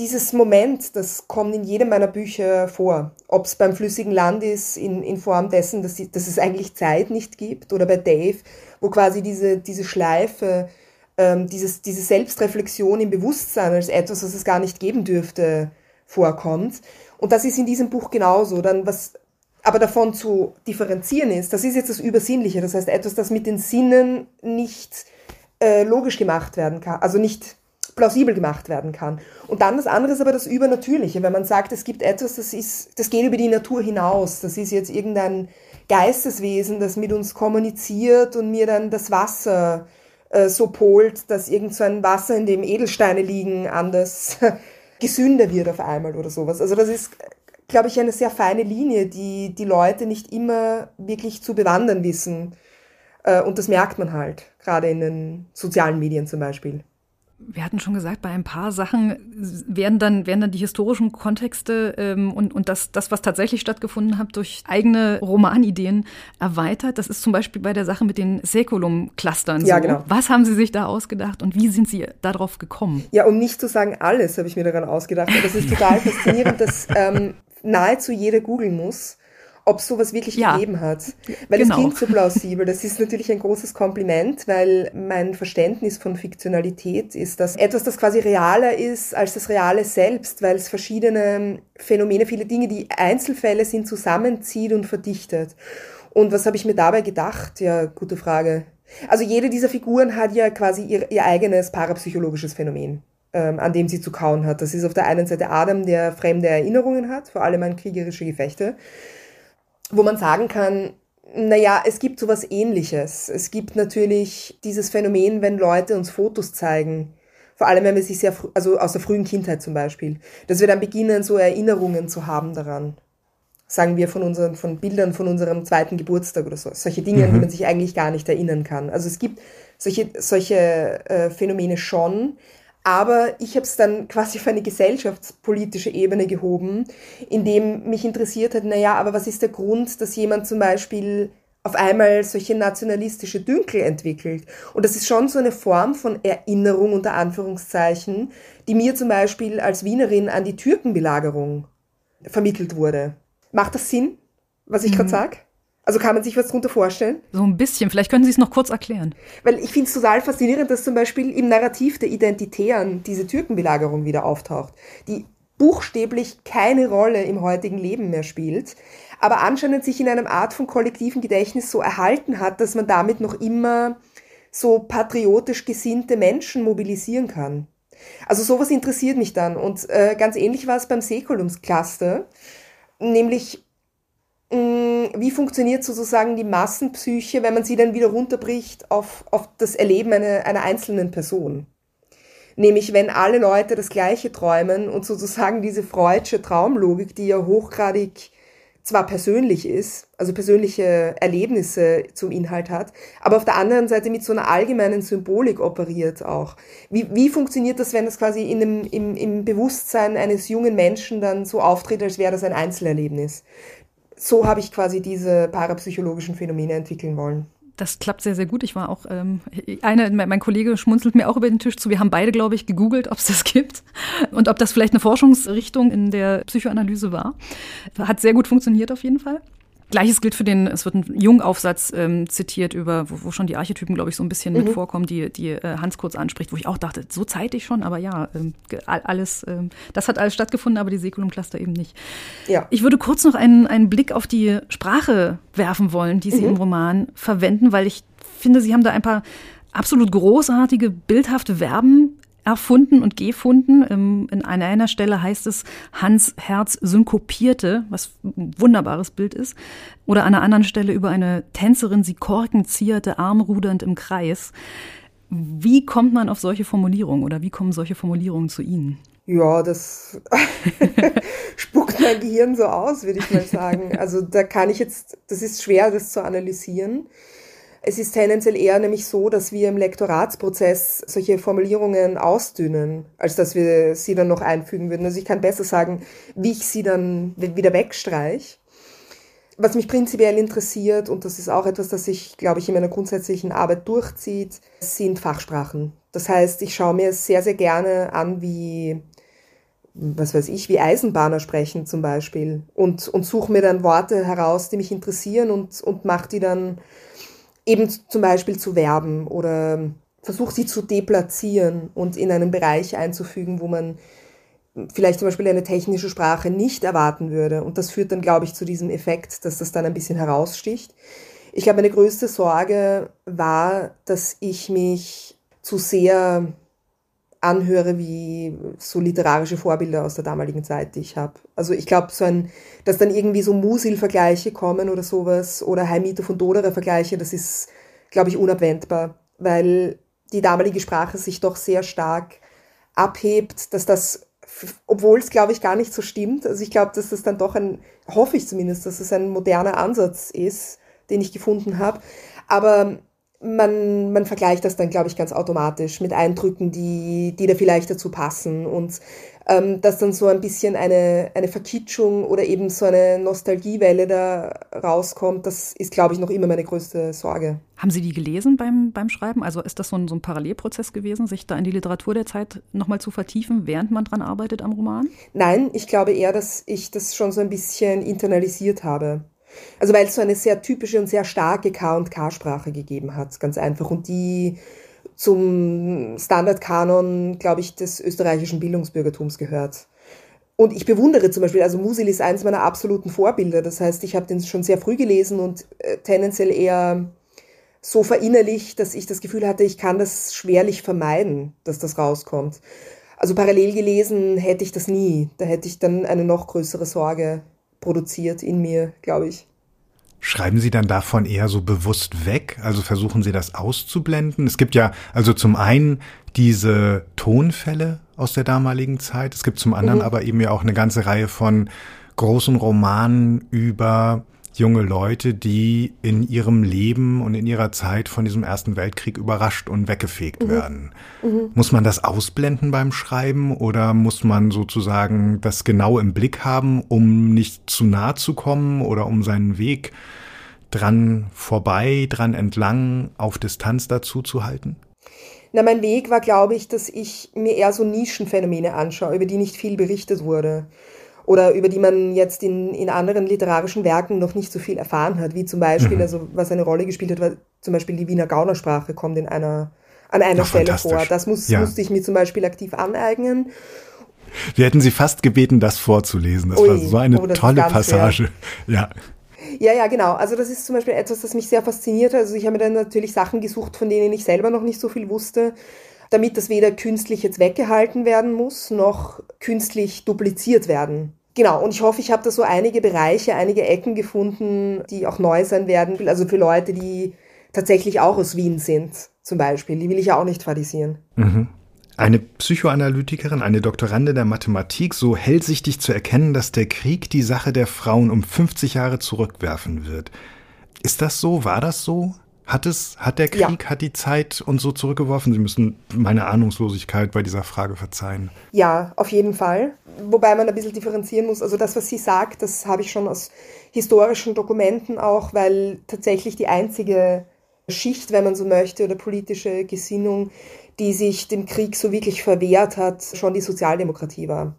dieses Moment, das kommt in jedem meiner Bücher vor. Ob es beim flüssigen Land ist, in, in Form dessen, dass, dass es eigentlich Zeit nicht gibt, oder bei Dave, wo quasi diese, diese Schleife, ähm, dieses, diese Selbstreflexion im Bewusstsein als etwas, was es gar nicht geben dürfte, vorkommt. Und das ist in diesem Buch genauso. Dann was aber davon zu differenzieren ist, das ist jetzt das Übersinnliche, das heißt etwas, das mit den Sinnen nicht äh, logisch gemacht werden kann, also nicht plausibel gemacht werden kann. Und dann das andere ist aber das Übernatürliche, wenn man sagt, es gibt etwas, das ist, das geht über die Natur hinaus, das ist jetzt irgendein Geisteswesen, das mit uns kommuniziert und mir dann das Wasser äh, so polt, dass irgend so ein Wasser, in dem Edelsteine liegen, anders gesünder wird auf einmal oder sowas. Also das ist, glaube ich, eine sehr feine Linie, die die Leute nicht immer wirklich zu bewandern wissen. Äh, und das merkt man halt, gerade in den sozialen Medien zum Beispiel wir hatten schon gesagt, bei ein paar Sachen werden dann, werden dann die historischen Kontexte ähm, und, und das, das, was tatsächlich stattgefunden hat, durch eigene Romanideen erweitert. Das ist zum Beispiel bei der Sache mit den Säkulum-Clustern ja, Genau. Was haben Sie sich da ausgedacht und wie sind Sie darauf gekommen? Ja, um nicht zu sagen alles, habe ich mir daran ausgedacht. Das ist total faszinierend, dass ähm, nahezu jeder googeln muss ob es sowas wirklich ja. gegeben hat. Weil genau. es klingt so plausibel. Das ist natürlich ein großes Kompliment, weil mein Verständnis von Fiktionalität ist, dass etwas, das quasi realer ist als das Reale selbst, weil es verschiedene Phänomene, viele Dinge, die Einzelfälle sind, zusammenzieht und verdichtet. Und was habe ich mir dabei gedacht? Ja, gute Frage. Also jede dieser Figuren hat ja quasi ihr, ihr eigenes parapsychologisches Phänomen ähm, an dem sie zu kauen hat. Das ist auf der einen Seite Adam, der fremde Erinnerungen hat, vor allem an kriegerische Gefechte wo man sagen kann, naja, es gibt sowas ähnliches. Es gibt natürlich dieses Phänomen, wenn Leute uns Fotos zeigen, vor allem wenn wir sich sehr, also aus der frühen Kindheit zum Beispiel, dass wir dann beginnen, so Erinnerungen zu haben daran. Sagen wir von unseren, von Bildern von unserem zweiten Geburtstag oder so. Solche Dinge, mhm. an die man sich eigentlich gar nicht erinnern kann. Also es gibt solche, solche äh, Phänomene schon, aber ich habe es dann quasi auf eine gesellschaftspolitische Ebene gehoben, indem mich interessiert hat, naja, aber was ist der Grund, dass jemand zum Beispiel auf einmal solche nationalistische Dünkel entwickelt. Und das ist schon so eine Form von Erinnerung unter Anführungszeichen, die mir zum Beispiel als Wienerin an die Türkenbelagerung vermittelt wurde. Macht das Sinn, was ich mhm. gerade sage? Also kann man sich was darunter vorstellen? So ein bisschen. Vielleicht können Sie es noch kurz erklären. Weil ich finde es total faszinierend, dass zum Beispiel im Narrativ der Identitären diese Türkenbelagerung wieder auftaucht, die buchstäblich keine Rolle im heutigen Leben mehr spielt, aber anscheinend sich in einem Art von kollektiven Gedächtnis so erhalten hat, dass man damit noch immer so patriotisch gesinnte Menschen mobilisieren kann. Also sowas interessiert mich dann. Und äh, ganz ähnlich war es beim Säkulumscluster, nämlich wie funktioniert sozusagen die Massenpsyche, wenn man sie dann wieder runterbricht auf, auf das Erleben einer, einer einzelnen Person? Nämlich, wenn alle Leute das Gleiche träumen und sozusagen diese freudsche Traumlogik, die ja hochgradig zwar persönlich ist, also persönliche Erlebnisse zum Inhalt hat, aber auf der anderen Seite mit so einer allgemeinen Symbolik operiert auch. Wie, wie funktioniert das, wenn das quasi in dem, im, im Bewusstsein eines jungen Menschen dann so auftritt, als wäre das ein Einzelerlebnis? So habe ich quasi diese parapsychologischen Phänomene entwickeln wollen. Das klappt sehr, sehr gut. Ich war auch, ähm, eine, mein Kollege schmunzelt mir auch über den Tisch zu. Wir haben beide, glaube ich, gegoogelt, ob es das gibt und ob das vielleicht eine Forschungsrichtung in der Psychoanalyse war. Hat sehr gut funktioniert auf jeden Fall. Gleiches gilt für den, es wird ein Jungaufsatz ähm, zitiert, über, wo, wo, schon die Archetypen, glaube ich, so ein bisschen mhm. mit vorkommen, die, die äh, Hans kurz anspricht, wo ich auch dachte, so zeitig schon, aber ja, ähm, alles, ähm, das hat alles stattgefunden, aber die Säkulum-Cluster eben nicht. Ja. Ich würde kurz noch einen, einen Blick auf die Sprache werfen wollen, die Sie mhm. im Roman verwenden, weil ich finde, Sie haben da ein paar absolut großartige, bildhafte Verben erfunden und gefunden. Ähm, in einer, einer Stelle heißt es, Hans Herz synkopierte, was ein wunderbares Bild ist. Oder an einer anderen Stelle über eine Tänzerin, sie korkenzierte, armrudernd im Kreis. Wie kommt man auf solche Formulierungen oder wie kommen solche Formulierungen zu Ihnen? Ja, das spuckt mein Gehirn so aus, würde ich mal sagen. Also da kann ich jetzt, das ist schwer, das zu analysieren. Es ist tendenziell eher nämlich so, dass wir im Lektoratsprozess solche Formulierungen ausdünnen, als dass wir sie dann noch einfügen würden. Also ich kann besser sagen, wie ich sie dann wieder wegstreiche. Was mich prinzipiell interessiert, und das ist auch etwas, das sich, glaube ich, in meiner grundsätzlichen Arbeit durchzieht, sind Fachsprachen. Das heißt, ich schaue mir sehr, sehr gerne an, wie, was weiß ich, wie Eisenbahner sprechen zum Beispiel und, und suche mir dann Worte heraus, die mich interessieren und, und mache die dann eben zum Beispiel zu werben oder versucht sie zu deplatzieren und in einen Bereich einzufügen, wo man vielleicht zum Beispiel eine technische Sprache nicht erwarten würde. Und das führt dann, glaube ich, zu diesem Effekt, dass das dann ein bisschen heraussticht. Ich glaube, meine größte Sorge war, dass ich mich zu sehr anhöre wie so literarische Vorbilder aus der damaligen Zeit, die ich habe. Also ich glaube, so ein, dass dann irgendwie so Musil-Vergleiche kommen oder sowas oder Heimito von Doderer-Vergleiche, das ist, glaube ich, unabwendbar, weil die damalige Sprache sich doch sehr stark abhebt, dass das, obwohl es, glaube ich, gar nicht so stimmt. Also ich glaube, dass das dann doch ein, hoffe ich zumindest, dass es ein moderner Ansatz ist, den ich gefunden habe. Aber man, man vergleicht das dann, glaube ich, ganz automatisch mit Eindrücken, die, die da vielleicht dazu passen und ähm, dass dann so ein bisschen eine, eine Verkitschung oder eben so eine Nostalgiewelle da rauskommt, das ist, glaube ich, noch immer meine größte Sorge. Haben Sie die gelesen beim, beim Schreiben? Also ist das so ein, so ein Parallelprozess gewesen, sich da in die Literatur der Zeit nochmal zu vertiefen, während man dran arbeitet am Roman? Nein, ich glaube eher, dass ich das schon so ein bisschen internalisiert habe. Also weil es so eine sehr typische und sehr starke K- und K-Sprache gegeben hat, ganz einfach. Und die zum Standardkanon, glaube ich, des österreichischen Bildungsbürgertums gehört. Und ich bewundere zum Beispiel, also Musil ist eines meiner absoluten Vorbilder. Das heißt, ich habe den schon sehr früh gelesen und äh, tendenziell eher so verinnerlicht, dass ich das Gefühl hatte, ich kann das schwerlich vermeiden, dass das rauskommt. Also parallel gelesen hätte ich das nie. Da hätte ich dann eine noch größere Sorge produziert in mir, glaube ich. Schreiben Sie dann davon eher so bewusst weg? Also versuchen Sie das auszublenden? Es gibt ja also zum einen diese Tonfälle aus der damaligen Zeit. Es gibt zum anderen mhm. aber eben ja auch eine ganze Reihe von großen Romanen über junge Leute, die in ihrem Leben und in ihrer Zeit von diesem Ersten Weltkrieg überrascht und weggefegt mhm. werden. Mhm. Muss man das ausblenden beim Schreiben oder muss man sozusagen das genau im Blick haben, um nicht zu nah zu kommen oder um seinen Weg dran vorbei, dran entlang, auf Distanz dazu zu halten? Na, mein Weg war, glaube ich, dass ich mir eher so Nischenphänomene anschaue, über die nicht viel berichtet wurde oder über die man jetzt in, in anderen literarischen Werken noch nicht so viel erfahren hat, wie zum Beispiel, mhm. also was eine Rolle gespielt hat, war zum Beispiel die Wiener Gaunersprache kommt in einer, an einer Ach, Stelle vor. Das muss, ja. musste ich mir zum Beispiel aktiv aneignen. Wir hätten Sie fast gebeten, das vorzulesen. Das Ui, war so eine oh, tolle Passage. Ja. Ja, ja, genau. Also das ist zum Beispiel etwas, das mich sehr fasziniert hat. Also ich habe mir dann natürlich Sachen gesucht, von denen ich selber noch nicht so viel wusste, damit das weder künstlich jetzt weggehalten werden muss, noch künstlich dupliziert werden Genau, und ich hoffe, ich habe da so einige Bereiche, einige Ecken gefunden, die auch neu sein werden. Also für Leute, die tatsächlich auch aus Wien sind, zum Beispiel. Die will ich ja auch nicht fadisieren. Mhm. Eine Psychoanalytikerin, eine Doktorande der Mathematik, so hellsichtig zu erkennen, dass der Krieg die Sache der Frauen um 50 Jahre zurückwerfen wird. Ist das so? War das so? Hat es, hat der Krieg, ja. hat die Zeit uns so zurückgeworfen? Sie müssen meine Ahnungslosigkeit bei dieser Frage verzeihen. Ja, auf jeden Fall. Wobei man ein bisschen differenzieren muss. Also das, was sie sagt, das habe ich schon aus historischen Dokumenten auch, weil tatsächlich die einzige Schicht, wenn man so möchte, oder politische Gesinnung, die sich dem Krieg so wirklich verwehrt hat, schon die Sozialdemokratie war.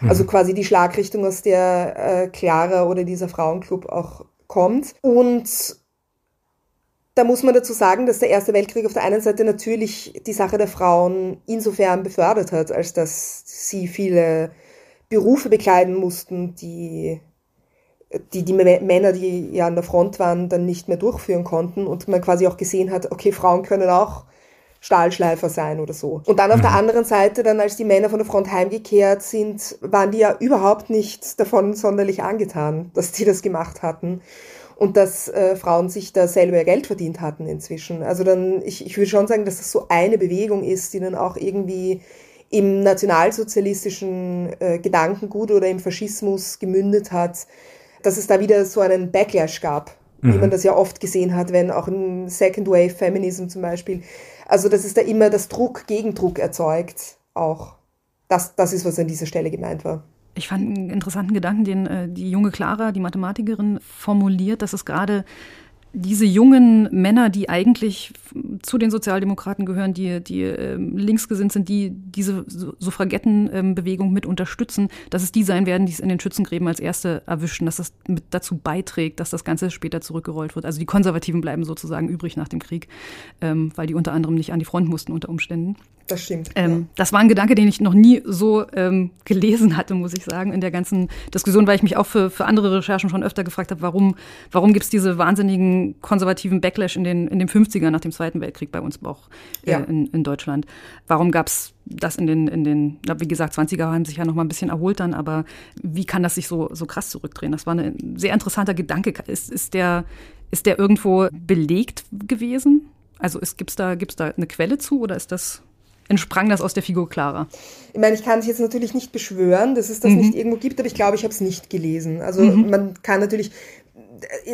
Mhm. Also quasi die Schlagrichtung, aus der äh, Clara oder dieser Frauenclub auch kommt. Und da muss man dazu sagen, dass der Erste Weltkrieg auf der einen Seite natürlich die Sache der Frauen insofern befördert hat, als dass sie viele Berufe bekleiden mussten, die die, die Männer, die ja an der Front waren, dann nicht mehr durchführen konnten und man quasi auch gesehen hat, okay, Frauen können auch Stahlschleifer sein oder so. Und dann auf mhm. der anderen Seite, dann als die Männer von der Front heimgekehrt sind, waren die ja überhaupt nicht davon sonderlich angetan, dass die das gemacht hatten und dass äh, Frauen sich da selber Geld verdient hatten inzwischen. Also dann, ich, ich würde schon sagen, dass das so eine Bewegung ist, die dann auch irgendwie im nationalsozialistischen äh, Gedankengut oder im Faschismus gemündet hat, dass es da wieder so einen Backlash gab, mhm. wie man das ja oft gesehen hat, wenn auch im Second Wave Feminism zum Beispiel, also dass es da immer das Druck Gegendruck erzeugt, auch. Das, das ist, was an dieser Stelle gemeint war. Ich fand einen interessanten Gedanken, den äh, die junge Clara, die Mathematikerin, formuliert, dass es gerade diese jungen Männer, die eigentlich zu den Sozialdemokraten gehören, die, die äh, linksgesinnt sind, die diese Suffragettenbewegung mit unterstützen, dass es die sein werden, die es in den Schützengräben als Erste erwischen, dass das mit dazu beiträgt, dass das Ganze später zurückgerollt wird. Also die Konservativen bleiben sozusagen übrig nach dem Krieg, ähm, weil die unter anderem nicht an die Front mussten unter Umständen. Das stimmt. Ähm, ja. Das war ein Gedanke, den ich noch nie so ähm, gelesen hatte, muss ich sagen, in der ganzen Diskussion, weil ich mich auch für, für andere Recherchen schon öfter gefragt habe, warum, warum gibt es diese wahnsinnigen konservativen Backlash in den, in den 50ern nach dem Zweiten Weltkrieg bei uns auch äh, ja. in, in Deutschland? Warum gab es das in den, in den, wie gesagt, 20er haben sich ja noch mal ein bisschen erholt dann, aber wie kann das sich so, so krass zurückdrehen? Das war ein sehr interessanter Gedanke. Ist, ist, der, ist der irgendwo belegt gewesen? Also gibt es da, gibt's da eine Quelle zu oder ist das entsprang das aus der Figur Clara? Ich meine, ich kann es jetzt natürlich nicht beschwören, dass es das mhm. nicht irgendwo gibt, aber ich glaube, ich habe es nicht gelesen. Also mhm. man kann natürlich,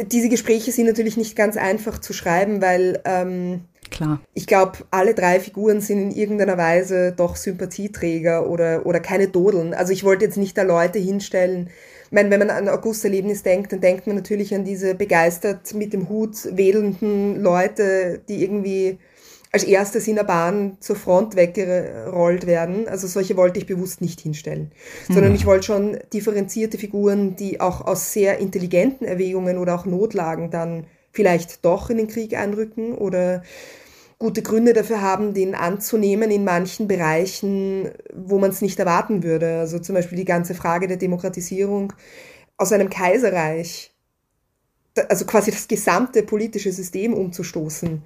diese Gespräche sind natürlich nicht ganz einfach zu schreiben, weil ähm, Klar. Ich glaube, alle drei Figuren sind in irgendeiner Weise doch Sympathieträger oder, oder keine Dodeln. Also ich wollte jetzt nicht da Leute hinstellen. Ich meine, wenn man an Augusta-Erlebnis denkt, dann denkt man natürlich an diese begeistert mit dem Hut wedelnden Leute, die irgendwie als erstes in der Bahn zur Front weggerollt werden. Also solche wollte ich bewusst nicht hinstellen, mhm. sondern ich wollte schon differenzierte Figuren, die auch aus sehr intelligenten Erwägungen oder auch Notlagen dann vielleicht doch in den Krieg einrücken oder gute Gründe dafür haben, den anzunehmen in manchen Bereichen, wo man es nicht erwarten würde. Also zum Beispiel die ganze Frage der Demokratisierung aus einem Kaiserreich, also quasi das gesamte politische System umzustoßen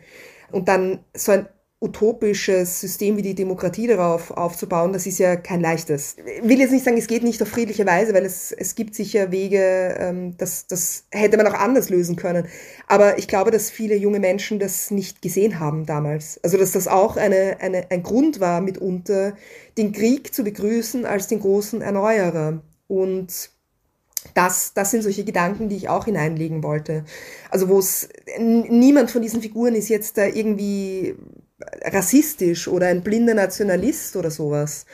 und dann so ein utopisches System wie die Demokratie darauf aufzubauen, das ist ja kein leichtes. Ich will jetzt nicht sagen, es geht nicht auf friedliche Weise, weil es, es gibt sicher Wege, ähm, das, das hätte man auch anders lösen können. Aber ich glaube, dass viele junge Menschen das nicht gesehen haben damals. Also dass das auch eine, eine, ein Grund war, mitunter den Krieg zu begrüßen als den großen Erneuerer. Und das, das sind solche Gedanken, die ich auch hineinlegen wollte. Also wo es niemand von diesen Figuren ist jetzt da irgendwie rassistisch oder ein blinder Nationalist oder sowas.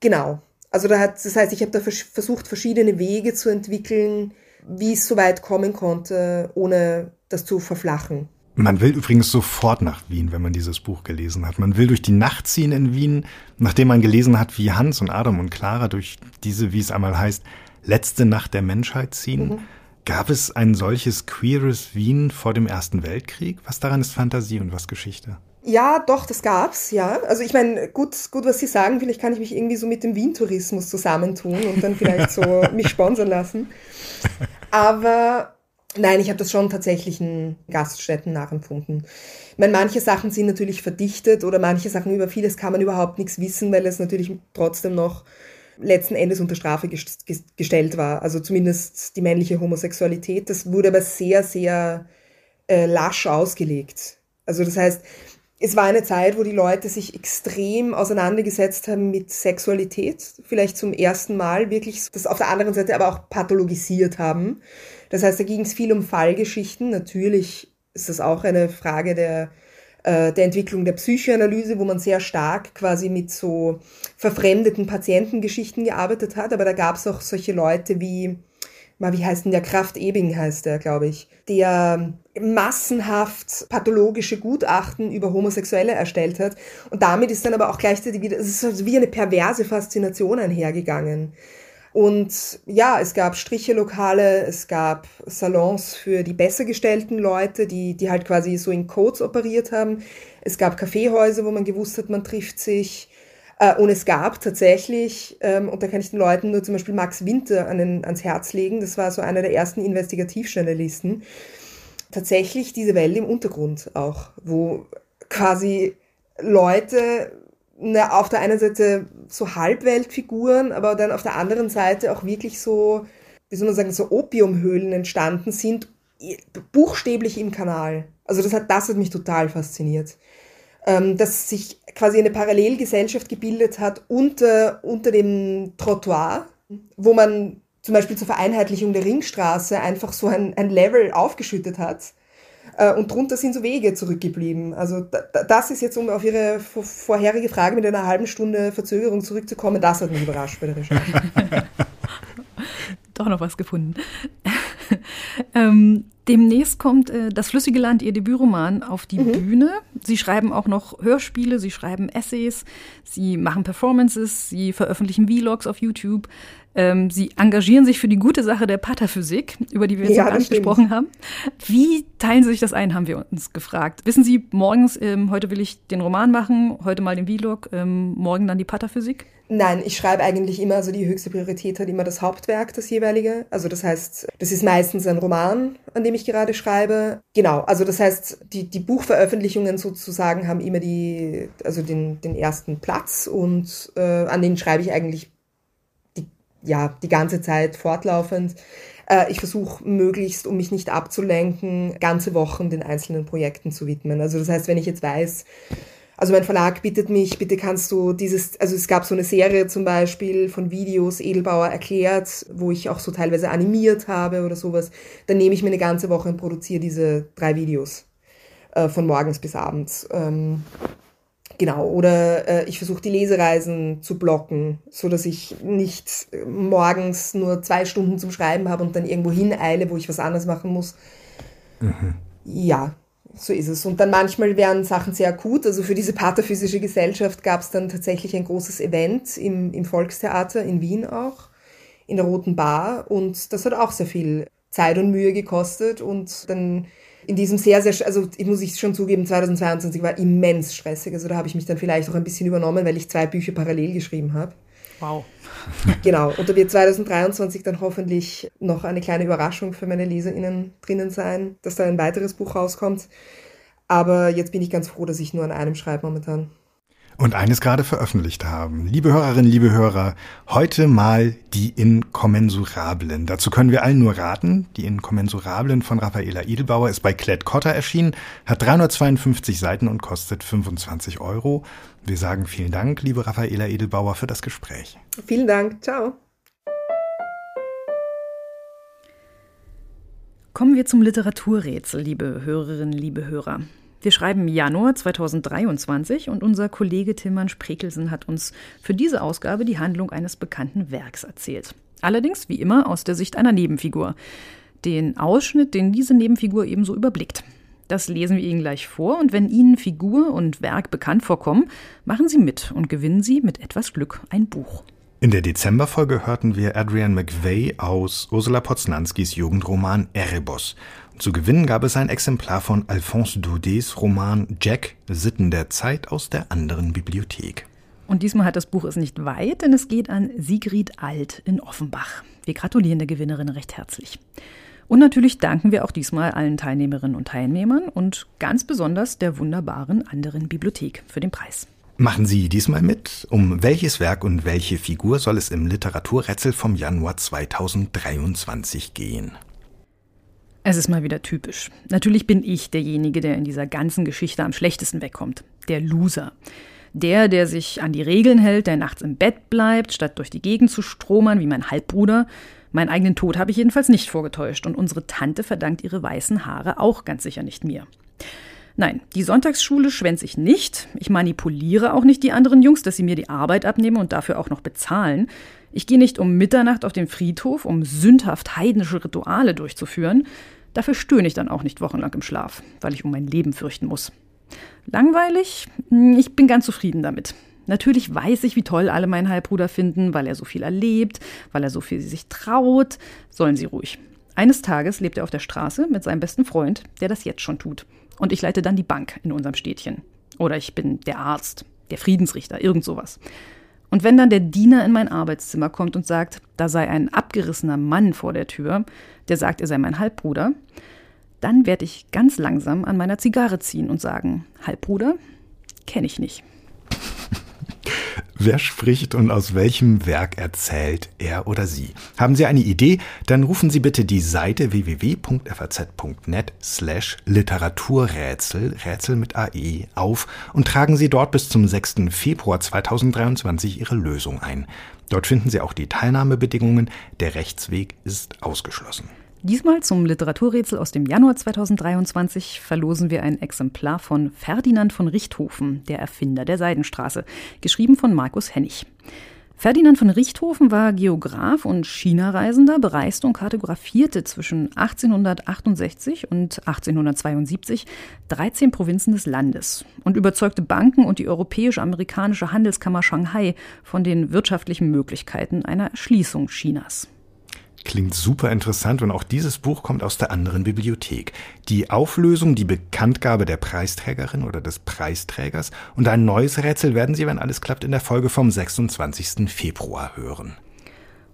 Genau. Also da hat, das heißt, ich habe da versucht, verschiedene Wege zu entwickeln, wie es so weit kommen konnte, ohne das zu verflachen. Man will übrigens sofort nach Wien, wenn man dieses Buch gelesen hat. Man will durch die Nacht ziehen in Wien, nachdem man gelesen hat, wie Hans und Adam und Clara durch diese, wie es einmal heißt, letzte Nacht der Menschheit ziehen. Mhm. Gab es ein solches queeres Wien vor dem Ersten Weltkrieg? Was daran ist Fantasie und was Geschichte? Ja, doch, das gab's, ja. Also ich meine, gut, gut, was Sie sagen, vielleicht kann ich mich irgendwie so mit dem Wien-Tourismus zusammentun und dann vielleicht so mich sponsern lassen. Aber nein, ich habe das schon tatsächlich in Gaststätten nachempfunden. Ich meine, manche Sachen sind natürlich verdichtet oder manche Sachen über vieles kann man überhaupt nichts wissen, weil es natürlich trotzdem noch letzten Endes unter Strafe gestellt war. Also zumindest die männliche Homosexualität. Das wurde aber sehr, sehr äh, lasch ausgelegt. Also das heißt, es war eine Zeit, wo die Leute sich extrem auseinandergesetzt haben mit Sexualität, vielleicht zum ersten Mal wirklich das auf der anderen Seite aber auch pathologisiert haben. Das heißt, da ging es viel um Fallgeschichten. Natürlich ist das auch eine Frage der der Entwicklung der Psychoanalyse, wo man sehr stark quasi mit so verfremdeten Patientengeschichten gearbeitet hat. Aber da gab es auch solche Leute wie, mal, wie heißt denn der Kraft Ebing heißt der, glaube ich, der massenhaft pathologische Gutachten über Homosexuelle erstellt hat. Und damit ist dann aber auch gleichzeitig wieder, es ist wie eine perverse Faszination einhergegangen. Und ja, es gab Strichelokale, es gab Salons für die besser gestellten Leute, die, die halt quasi so in Codes operiert haben. Es gab Kaffeehäuser, wo man gewusst hat, man trifft sich. Äh, und es gab tatsächlich, ähm, und da kann ich den Leuten nur zum Beispiel Max Winter ans Herz legen, das war so einer der ersten Investigativjournalisten, tatsächlich diese Welt im Untergrund auch, wo quasi Leute na, auf der einen Seite so Halbweltfiguren, aber dann auf der anderen Seite auch wirklich so, wie soll man sagen, so Opiumhöhlen entstanden sind, buchstäblich im Kanal. Also das hat, das hat mich total fasziniert. Ähm, dass sich quasi eine Parallelgesellschaft gebildet hat unter, unter dem Trottoir, wo man zum Beispiel zur Vereinheitlichung der Ringstraße einfach so ein, ein Level aufgeschüttet hat und drunter sind so Wege zurückgeblieben. Also das ist jetzt, um auf Ihre vorherige Frage mit einer halben Stunde Verzögerung zurückzukommen, das hat mich überrascht bei der Recherche. Doch noch was gefunden. ähm, demnächst kommt äh, Das flüssige Land, Ihr Debütroman, auf die mhm. Bühne. Sie schreiben auch noch Hörspiele, Sie schreiben Essays, Sie machen Performances, Sie veröffentlichen Vlogs auf YouTube. Ähm, Sie engagieren sich für die gute Sache der Patterphysik, über die wir jetzt ja, gesprochen haben. Wie teilen Sie sich das ein, haben wir uns gefragt. Wissen Sie, morgens, ähm, heute will ich den Roman machen, heute mal den Vlog, ähm, morgen dann die Patterphysik? Nein, ich schreibe eigentlich immer, also die höchste Priorität hat immer das Hauptwerk, das jeweilige. Also das heißt, das ist meistens ein Roman, an dem ich gerade schreibe. Genau, also das heißt, die, die Buchveröffentlichungen sozusagen haben immer die, also den, den ersten Platz und äh, an denen schreibe ich eigentlich ja, die ganze Zeit fortlaufend. Äh, ich versuche möglichst, um mich nicht abzulenken, ganze Wochen den einzelnen Projekten zu widmen. Also das heißt, wenn ich jetzt weiß, also mein Verlag bittet mich, bitte kannst du dieses, also es gab so eine Serie zum Beispiel von Videos, Edelbauer erklärt, wo ich auch so teilweise animiert habe oder sowas. Dann nehme ich mir eine ganze Woche und produziere diese drei Videos äh, von morgens bis abends. Ähm, genau, oder äh, ich versuche die Lesereisen zu blocken, so dass ich nicht morgens nur zwei Stunden zum Schreiben habe und dann irgendwo hineile, wo ich was anderes machen muss. Mhm. Ja, so ist es. Und dann manchmal wären Sachen sehr akut. Also für diese Pathophysische Gesellschaft gab es dann tatsächlich ein großes Event im, im Volkstheater in Wien auch, in der Roten Bar. Und das hat auch sehr viel Zeit und Mühe gekostet. Und dann in diesem sehr, sehr, also ich muss ich schon zugeben, 2022 war immens stressig. Also da habe ich mich dann vielleicht auch ein bisschen übernommen, weil ich zwei Bücher parallel geschrieben habe. Wow. genau, und da wird 2023 dann hoffentlich noch eine kleine Überraschung für meine LeserInnen drinnen sein, dass da ein weiteres Buch rauskommt. Aber jetzt bin ich ganz froh, dass ich nur an einem schreibe momentan und eines gerade veröffentlicht haben. Liebe Hörerinnen, liebe Hörer, heute mal die Inkommensurablen. Dazu können wir allen nur raten. Die Inkommensurablen von Raffaela Edelbauer ist bei Klett Cotta erschienen, hat 352 Seiten und kostet 25 Euro. Wir sagen vielen Dank, liebe Raffaela Edelbauer, für das Gespräch. Vielen Dank. Ciao. Kommen wir zum Literaturrätsel, liebe Hörerinnen, liebe Hörer. Wir schreiben Januar 2023 und unser Kollege Tilman Sprekelsen hat uns für diese Ausgabe die Handlung eines bekannten Werks erzählt. Allerdings, wie immer, aus der Sicht einer Nebenfigur. Den Ausschnitt, den diese Nebenfigur ebenso überblickt. Das lesen wir Ihnen gleich vor und wenn Ihnen Figur und Werk bekannt vorkommen, machen Sie mit und gewinnen Sie mit etwas Glück ein Buch. In der Dezemberfolge hörten wir Adrian McVeigh aus Ursula Poznanskis Jugendroman Erebos. Zu gewinnen gab es ein Exemplar von Alphonse Daudets Roman Jack, Sitten der Zeit aus der anderen Bibliothek. Und diesmal hat das Buch es nicht weit, denn es geht an Sigrid Alt in Offenbach. Wir gratulieren der Gewinnerin recht herzlich. Und natürlich danken wir auch diesmal allen Teilnehmerinnen und Teilnehmern und ganz besonders der wunderbaren anderen Bibliothek für den Preis. Machen Sie diesmal mit. Um welches Werk und welche Figur soll es im Literaturrätsel vom Januar 2023 gehen? Es ist mal wieder typisch. Natürlich bin ich derjenige, der in dieser ganzen Geschichte am schlechtesten wegkommt. Der Loser. Der, der sich an die Regeln hält, der nachts im Bett bleibt, statt durch die Gegend zu stromern wie mein Halbbruder. Meinen eigenen Tod habe ich jedenfalls nicht vorgetäuscht und unsere Tante verdankt ihre weißen Haare auch ganz sicher nicht mir. Nein, die Sonntagsschule schwänze ich nicht. Ich manipuliere auch nicht die anderen Jungs, dass sie mir die Arbeit abnehmen und dafür auch noch bezahlen. Ich gehe nicht um Mitternacht auf den Friedhof, um sündhaft heidnische Rituale durchzuführen. Dafür stöhne ich dann auch nicht wochenlang im Schlaf, weil ich um mein Leben fürchten muss. Langweilig? Hm, ich bin ganz zufrieden damit. Natürlich weiß ich, wie toll alle meinen Halbbruder finden, weil er so viel erlebt, weil er so viel sich traut. Sollen sie ruhig. Eines Tages lebt er auf der Straße mit seinem besten Freund, der das jetzt schon tut. Und ich leite dann die Bank in unserem Städtchen. Oder ich bin der Arzt, der Friedensrichter, irgend sowas. Und wenn dann der Diener in mein Arbeitszimmer kommt und sagt, da sei ein abgerissener Mann vor der Tür, der sagt, er sei mein Halbbruder, dann werde ich ganz langsam an meiner Zigarre ziehen und sagen, Halbbruder, kenne ich nicht. Wer spricht und aus welchem Werk erzählt er oder sie? Haben Sie eine Idee? Dann rufen Sie bitte die Seite www.faz.net slash Literaturrätsel, Rätsel mit AE, auf und tragen Sie dort bis zum 6. Februar 2023 Ihre Lösung ein. Dort finden Sie auch die Teilnahmebedingungen. Der Rechtsweg ist ausgeschlossen. Diesmal zum Literaturrätsel aus dem Januar 2023 verlosen wir ein Exemplar von Ferdinand von Richthofen, der Erfinder der Seidenstraße, geschrieben von Markus Hennig. Ferdinand von Richthofen war Geograf und China-Reisender, bereiste und kartografierte zwischen 1868 und 1872 13 Provinzen des Landes und überzeugte Banken und die europäisch-amerikanische Handelskammer Shanghai von den wirtschaftlichen Möglichkeiten einer Erschließung Chinas. Klingt super interessant und auch dieses Buch kommt aus der anderen Bibliothek. Die Auflösung, die Bekanntgabe der Preisträgerin oder des Preisträgers und ein neues Rätsel werden Sie, wenn alles klappt, in der Folge vom 26. Februar hören.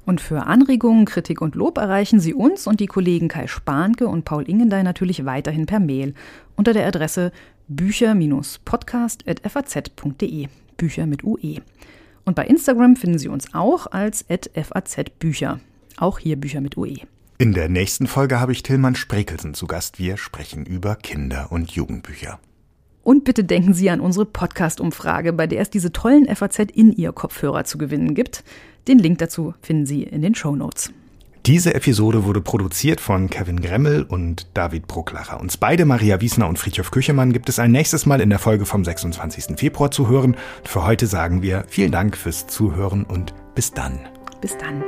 Und für Anregungen, Kritik und Lob erreichen Sie uns und die Kollegen Kai Spanke und Paul Ingendey natürlich weiterhin per Mail unter der Adresse bücher-podcast.faz.de. Bücher mit UE. Und bei Instagram finden Sie uns auch als fazbücher. Auch hier Bücher mit UE. In der nächsten Folge habe ich Tillmann Sprekelsen zu Gast. Wir sprechen über Kinder- und Jugendbücher. Und bitte denken Sie an unsere Podcast-Umfrage, bei der es diese tollen FAZ in Ihr Kopfhörer zu gewinnen gibt. Den Link dazu finden Sie in den Show Notes. Diese Episode wurde produziert von Kevin Gremmel und David Brucklacher. Uns beide, Maria Wiesner und Friedhof Küchemann, gibt es ein nächstes Mal in der Folge vom 26. Februar zu hören. Für heute sagen wir vielen Dank fürs Zuhören und bis dann. Bis dann.